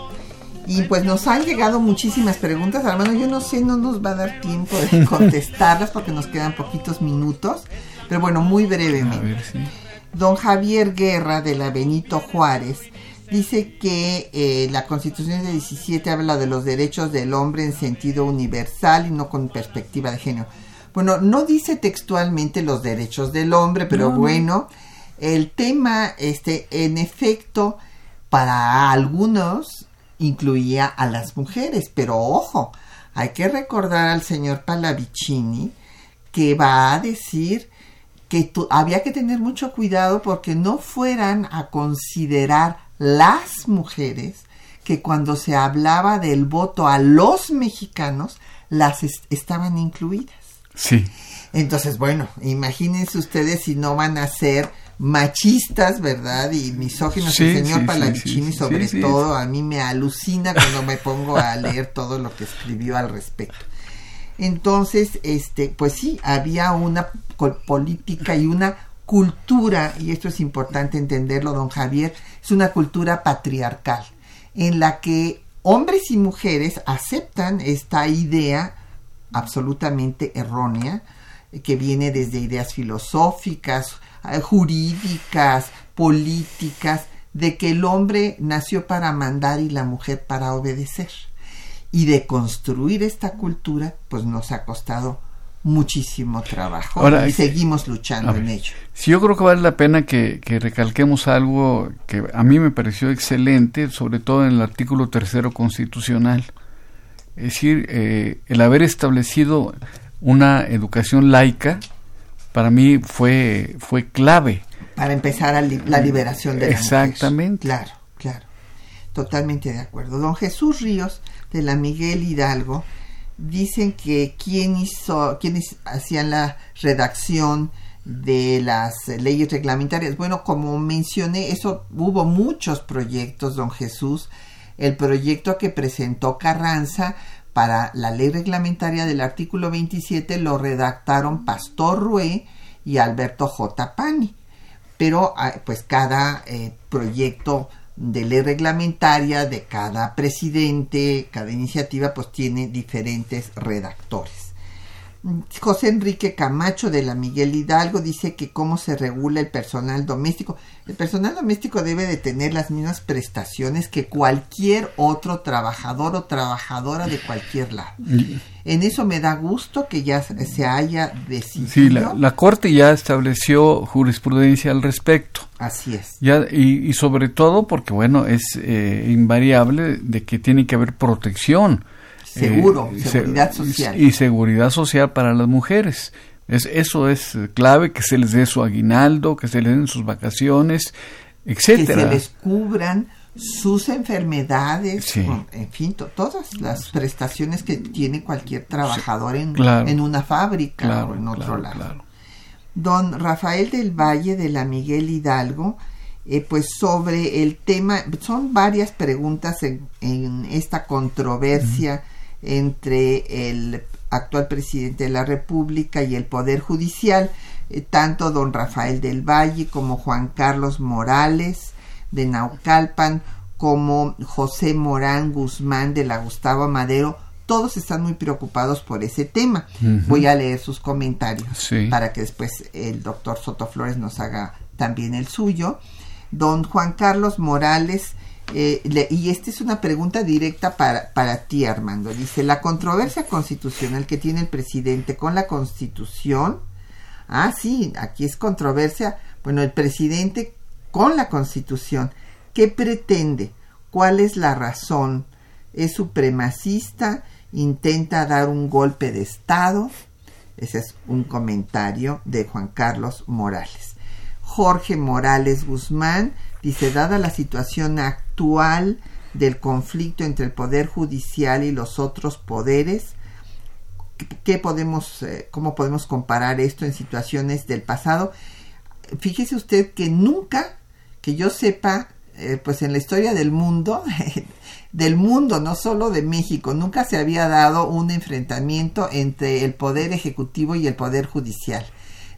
Y pues nos han llegado muchísimas preguntas, hermano. Yo no sé, no nos va a dar tiempo de contestarlas porque nos quedan poquitos minutos. Pero bueno, muy A brevemente. ver, sí. Don Javier Guerra de la Benito Juárez dice que eh, la Constitución de 17 habla de los derechos del hombre en sentido universal y no con perspectiva de género. Bueno, no dice textualmente los derechos del hombre, pero No, no. bueno, el tema, este, en efecto, para algunos incluía a las mujeres, pero ojo, hay que recordar al señor Pallavicini que va a decir que tu- había que tener mucho cuidado porque no fueran a considerar las mujeres que cuando se hablaba del voto a los mexicanos las es- estaban incluidas. Sí. Entonces, bueno, imagínense ustedes si no van a ser machistas, ¿verdad? Y misóginos. Sí, el señor sí, sí, sobre todo, a mí me alucina cuando me pongo a leer todo lo que escribió al respecto. Entonces, este, pues sí, había una política y una cultura, y esto es importante entenderlo, don Javier, es una cultura patriarcal, en la que hombres y mujeres aceptan esta idea absolutamente errónea, eh, que viene desde ideas filosóficas, eh, jurídicas, políticas, de que el hombre nació para mandar y la mujer para obedecer. Y de construir esta cultura, pues nos ha costado muchísimo trabajo Ahora, y que- seguimos luchando ver, en ello. Sí, yo creo que vale la pena que, que recalquemos algo que a mí me pareció excelente, sobre todo en el artículo tercero constitucional. Es decir, eh, el haber establecido una educación laica, para mí fue, fue clave. Para empezar a li- la liberación de la mujer. Exactamente. Claro, claro. Totalmente de acuerdo. Don Jesús Ríos, de la Miguel Hidalgo, dicen que quien hizo, quienes hacían la redacción de las leyes reglamentarias. Bueno, como mencioné, eso hubo muchos proyectos, don Jesús, el proyecto que presentó Carranza para la ley reglamentaria del artículo 27 lo redactaron Pastor Rué y Alberto J. Pani. Pero ah, pues cada eh, proyecto de ley reglamentaria de cada presidente, cada iniciativa, pues tiene diferentes redactores. José Enrique Camacho de la Miguel Hidalgo dice que cómo se regula el personal doméstico. El personal doméstico debe de tener las mismas prestaciones que cualquier otro trabajador o trabajadora de cualquier lado. En eso me da gusto que ya se haya decidido. Sí, la, Corte ya estableció jurisprudencia al respecto. Así es. Ya, y, sobre todo porque, bueno, es eh, invariable de que tiene que haber protección Seguro, eh, seguridad social. Y seguridad social para las mujeres. Es, eso es clave, que se les dé su aguinaldo, que se les den sus vacaciones, etcétera. Que se les cubran sus enfermedades, en fin, todas las prestaciones que tiene cualquier trabajador en, en una fábrica o en otro lado. Don Rafael del Valle de la Miguel Hidalgo, eh, pues sobre el tema, son varias preguntas en, en esta controversia entre el actual presidente de la República y el Poder Judicial, eh, tanto don Rafael del Valle como Juan Carlos Morales de Naucalpan, como José Morán Guzmán de la Gustavo Madero, todos están muy preocupados por ese tema. Voy a leer sus comentarios para que después el doctor Soto Flores nos haga también el suyo. Don Juan Carlos Morales eh, y esta es una pregunta directa para, para ti, Armando. Dice, la controversia constitucional que tiene el presidente con la constitución. Ah, sí, aquí es controversia. Bueno, el presidente con la constitución. ¿Qué pretende? ¿Cuál es la razón? ¿Es supremacista? ¿Intenta dar un golpe de Estado? Ese es un comentario de Juan Carlos Morales. Jorge Morales Guzmán Dice, dada la situación actual del conflicto entre el Poder Judicial y los otros poderes, ¿qué podemos, eh, ¿cómo podemos comparar esto en situaciones del pasado? Fíjese usted que nunca, que yo sepa, eh, pues en la historia del mundo, del mundo, no solo de México, nunca se había dado un enfrentamiento entre el Poder Ejecutivo y el Poder Judicial.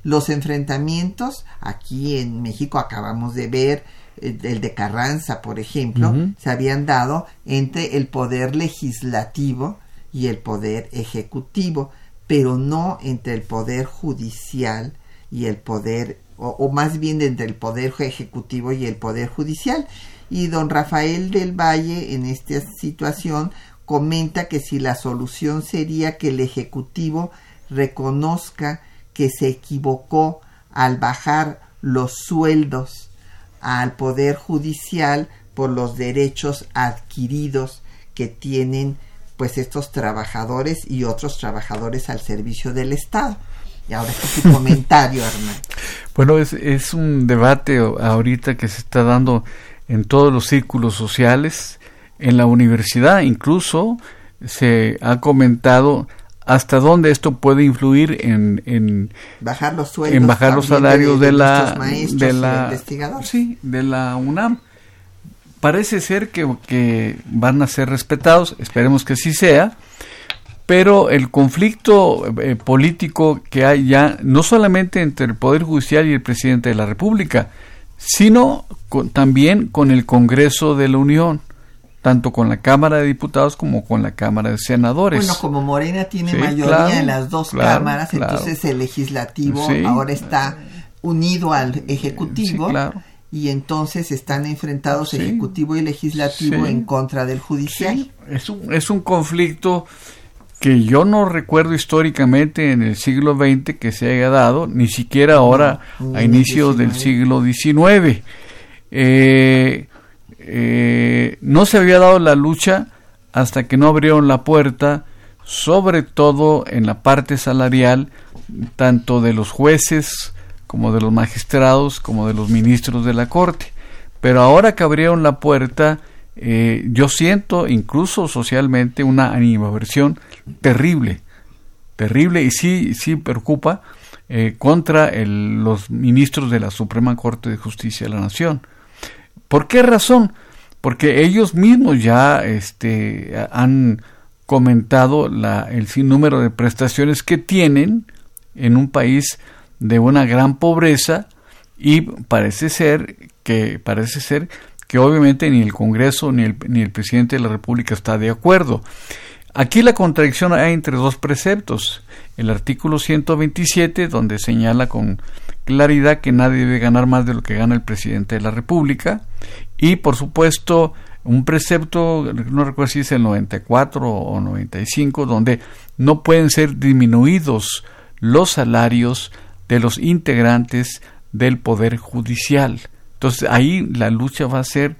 Los enfrentamientos aquí en México acabamos de ver el de Carranza, por ejemplo, se habían dado entre el poder legislativo y el poder ejecutivo, pero no entre el poder judicial y el poder, o, más bien entre el poder ejecutivo y el poder judicial. Y don Rafael del Valle en esta situación comenta que si la solución sería que el ejecutivo reconozca que se equivocó al bajar los sueldos al Poder Judicial por los derechos adquiridos que tienen pues estos trabajadores y otros trabajadores al servicio del Estado. Y ahora es tu comentario, Hernán. Bueno, es, es un debate ahorita que se está dando en todos los círculos sociales, en la universidad incluso se ha comentado hasta dónde esto puede influir en, en bajar los sueldos en bajar los salarios de, la de la sí de la UNAM parece ser que, que van a ser respetados esperemos que sí sea pero el conflicto eh, político que hay ya no solamente entre el poder judicial y el presidente de la República sino también con el Congreso de la Unión tanto con la Cámara de Diputados como con la Cámara de Senadores. Bueno, como Morena tiene mayoría en las dos cámaras, entonces el legislativo ahora está unido al ejecutivo y entonces están enfrentados ejecutivo y legislativo en contra del judicial. Es un, es un conflicto que yo no recuerdo históricamente en el siglo XX que se haya dado, ni siquiera ahora a inicios del siglo XIX. Eh, eh, no se había dado la lucha hasta que no abrieron la puerta, sobre todo en la parte salarial, tanto de los jueces como de los magistrados, como de los ministros de la Corte. Pero ahora que abrieron la puerta, eh, yo siento incluso socialmente una animaversión terrible, terrible y sí, sí preocupa eh, contra los ministros de la Suprema Corte de Justicia de la Nación. ¿Por qué razón? porque ellos mismos ya este, han comentado la, el sinnúmero de prestaciones que tienen en un país de una gran pobreza y parece ser que parece ser que obviamente ni el Congreso ni el, ni el presidente de la República está de acuerdo. Aquí la contradicción hay entre dos preceptos. El artículo 127, donde señala con claridad que nadie debe ganar más de lo que gana el presidente de la República, y por supuesto un precepto, no recuerdo si es el 94 o 95, donde no pueden ser disminuidos los salarios de los integrantes del Poder Judicial. Entonces ahí la lucha va a ser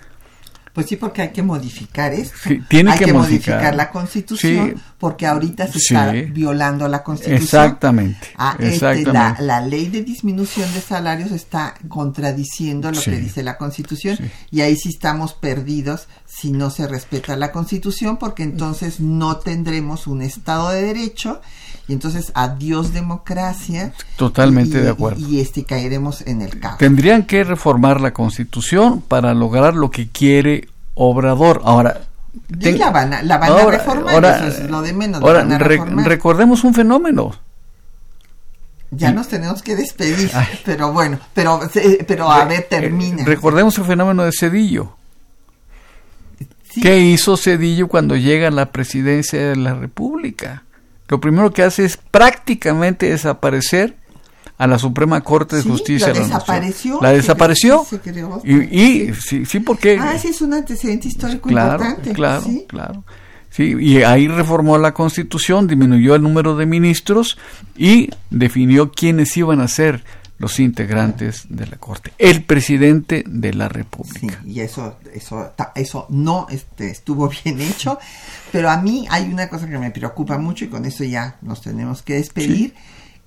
pues sí, porque hay que modificar esto. tiene hay que, modificar. la constitución porque ahorita se está violando la constitución. Exactamente. Ah, este, la, ley de disminución de salarios está contradiciendo lo que dice la constitución y ahí sí estamos perdidos si no se respeta la constitución porque entonces no tendremos un Estado de Derecho y entonces adiós democracia. Totalmente de acuerdo. Y, este caeremos en el caos. Tendrían que reformar la constitución para lograr lo que quiere Obrador. Ahora, la van a, la van a reformar, eso es lo de menos. Ahora, recordemos un fenómeno. Ya nos tenemos que despedir, pero bueno, pero, pero a ver, termina. Recordemos el fenómeno de Cedillo. ¿Qué hizo Cedillo cuando llega a la presidencia de la República? lo primero que hace es prácticamente desaparecer a la Suprema Corte de Justicia. La desapareció. La desapareció. y, sí, sí, porque... Ah, sí, es un antecedente histórico claro, importante. Claro, claro. Sí, y ahí reformó la Constitución, disminuyó el número de ministros y definió quiénes iban a ser los integrantes de la Corte. El presidente de la República. Sí, y eso, eso, eso no este, estuvo bien hecho, pero a mí hay una cosa que me preocupa mucho y con eso ya nos tenemos que despedir,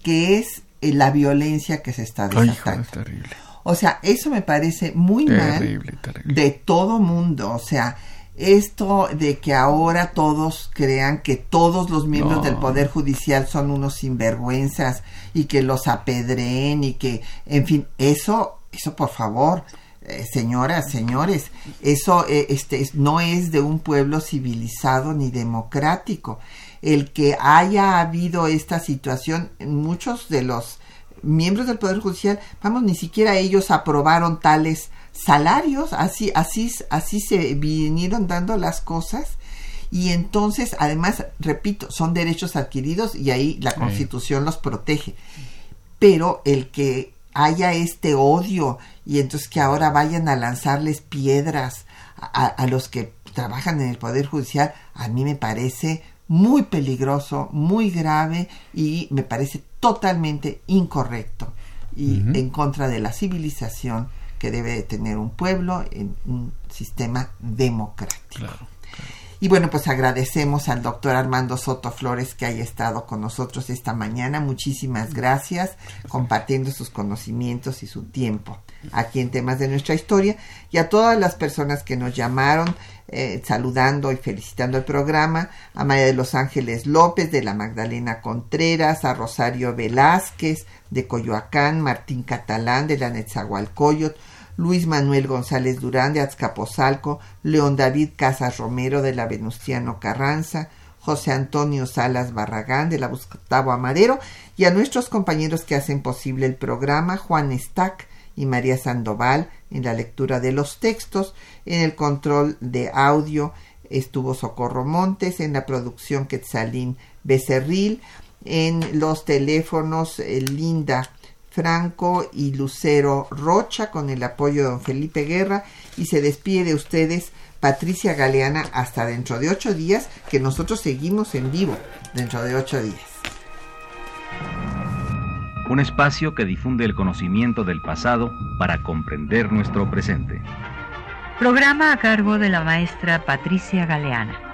que es eh, la violencia que se está desatando. terrible. O sea, eso me parece muy mal de todo mundo. O sea, esto de que ahora todos crean que todos los miembros del Poder Judicial son unos sinvergüenzas y que los apedreen y que, en fin, eso, eso por favor, eh, señoras, señores, eso eh, este, no es de un pueblo civilizado ni democrático. El que haya habido esta situación, muchos de los miembros del Poder Judicial, vamos, ni siquiera ellos aprobaron tales salarios, así, así, así se vinieron dando las cosas. Y entonces, además, repito, son derechos adquiridos y ahí la Constitución los protege. Pero el que haya este odio y entonces que ahora vayan a lanzarles piedras a, a, los que trabajan en el Poder Judicial, a mí me parece muy peligroso, muy grave y me parece totalmente incorrecto y en contra de la civilización que debe tener un pueblo en un sistema democrático. Y bueno, pues agradecemos al doctor Armando Soto Flores que haya estado con nosotros esta mañana. Muchísimas gracias, compartiendo sus conocimientos y su tiempo aquí en temas de nuestra historia. Y a todas las personas que nos llamaron, eh, saludando y felicitando el programa, a María de los Ángeles López, de la Magdalena Contreras, a Rosario Velázquez, de Coyoacán, Martín Catalán, de la Netzahualcoyot, Luis Manuel González Durán de Azcapotzalco, León David Casas Romero de la Venustiano Carranza, José Antonio Salas Barragán de la Gustavo Amadero y a nuestros compañeros que hacen posible el programa, Juan Stack y María Sandoval en la lectura de los textos, en el control de audio estuvo Socorro Montes, en la producción Quetzalín Becerril, en los teléfonos eh, Linda Franco y Lucero Rocha con el apoyo de don Felipe Guerra y se despide de ustedes Patricia Galeana hasta dentro de ocho días que nosotros seguimos en vivo dentro de ocho días. Un espacio que difunde el conocimiento del pasado para comprender nuestro presente. Programa a cargo de la maestra Patricia Galeana.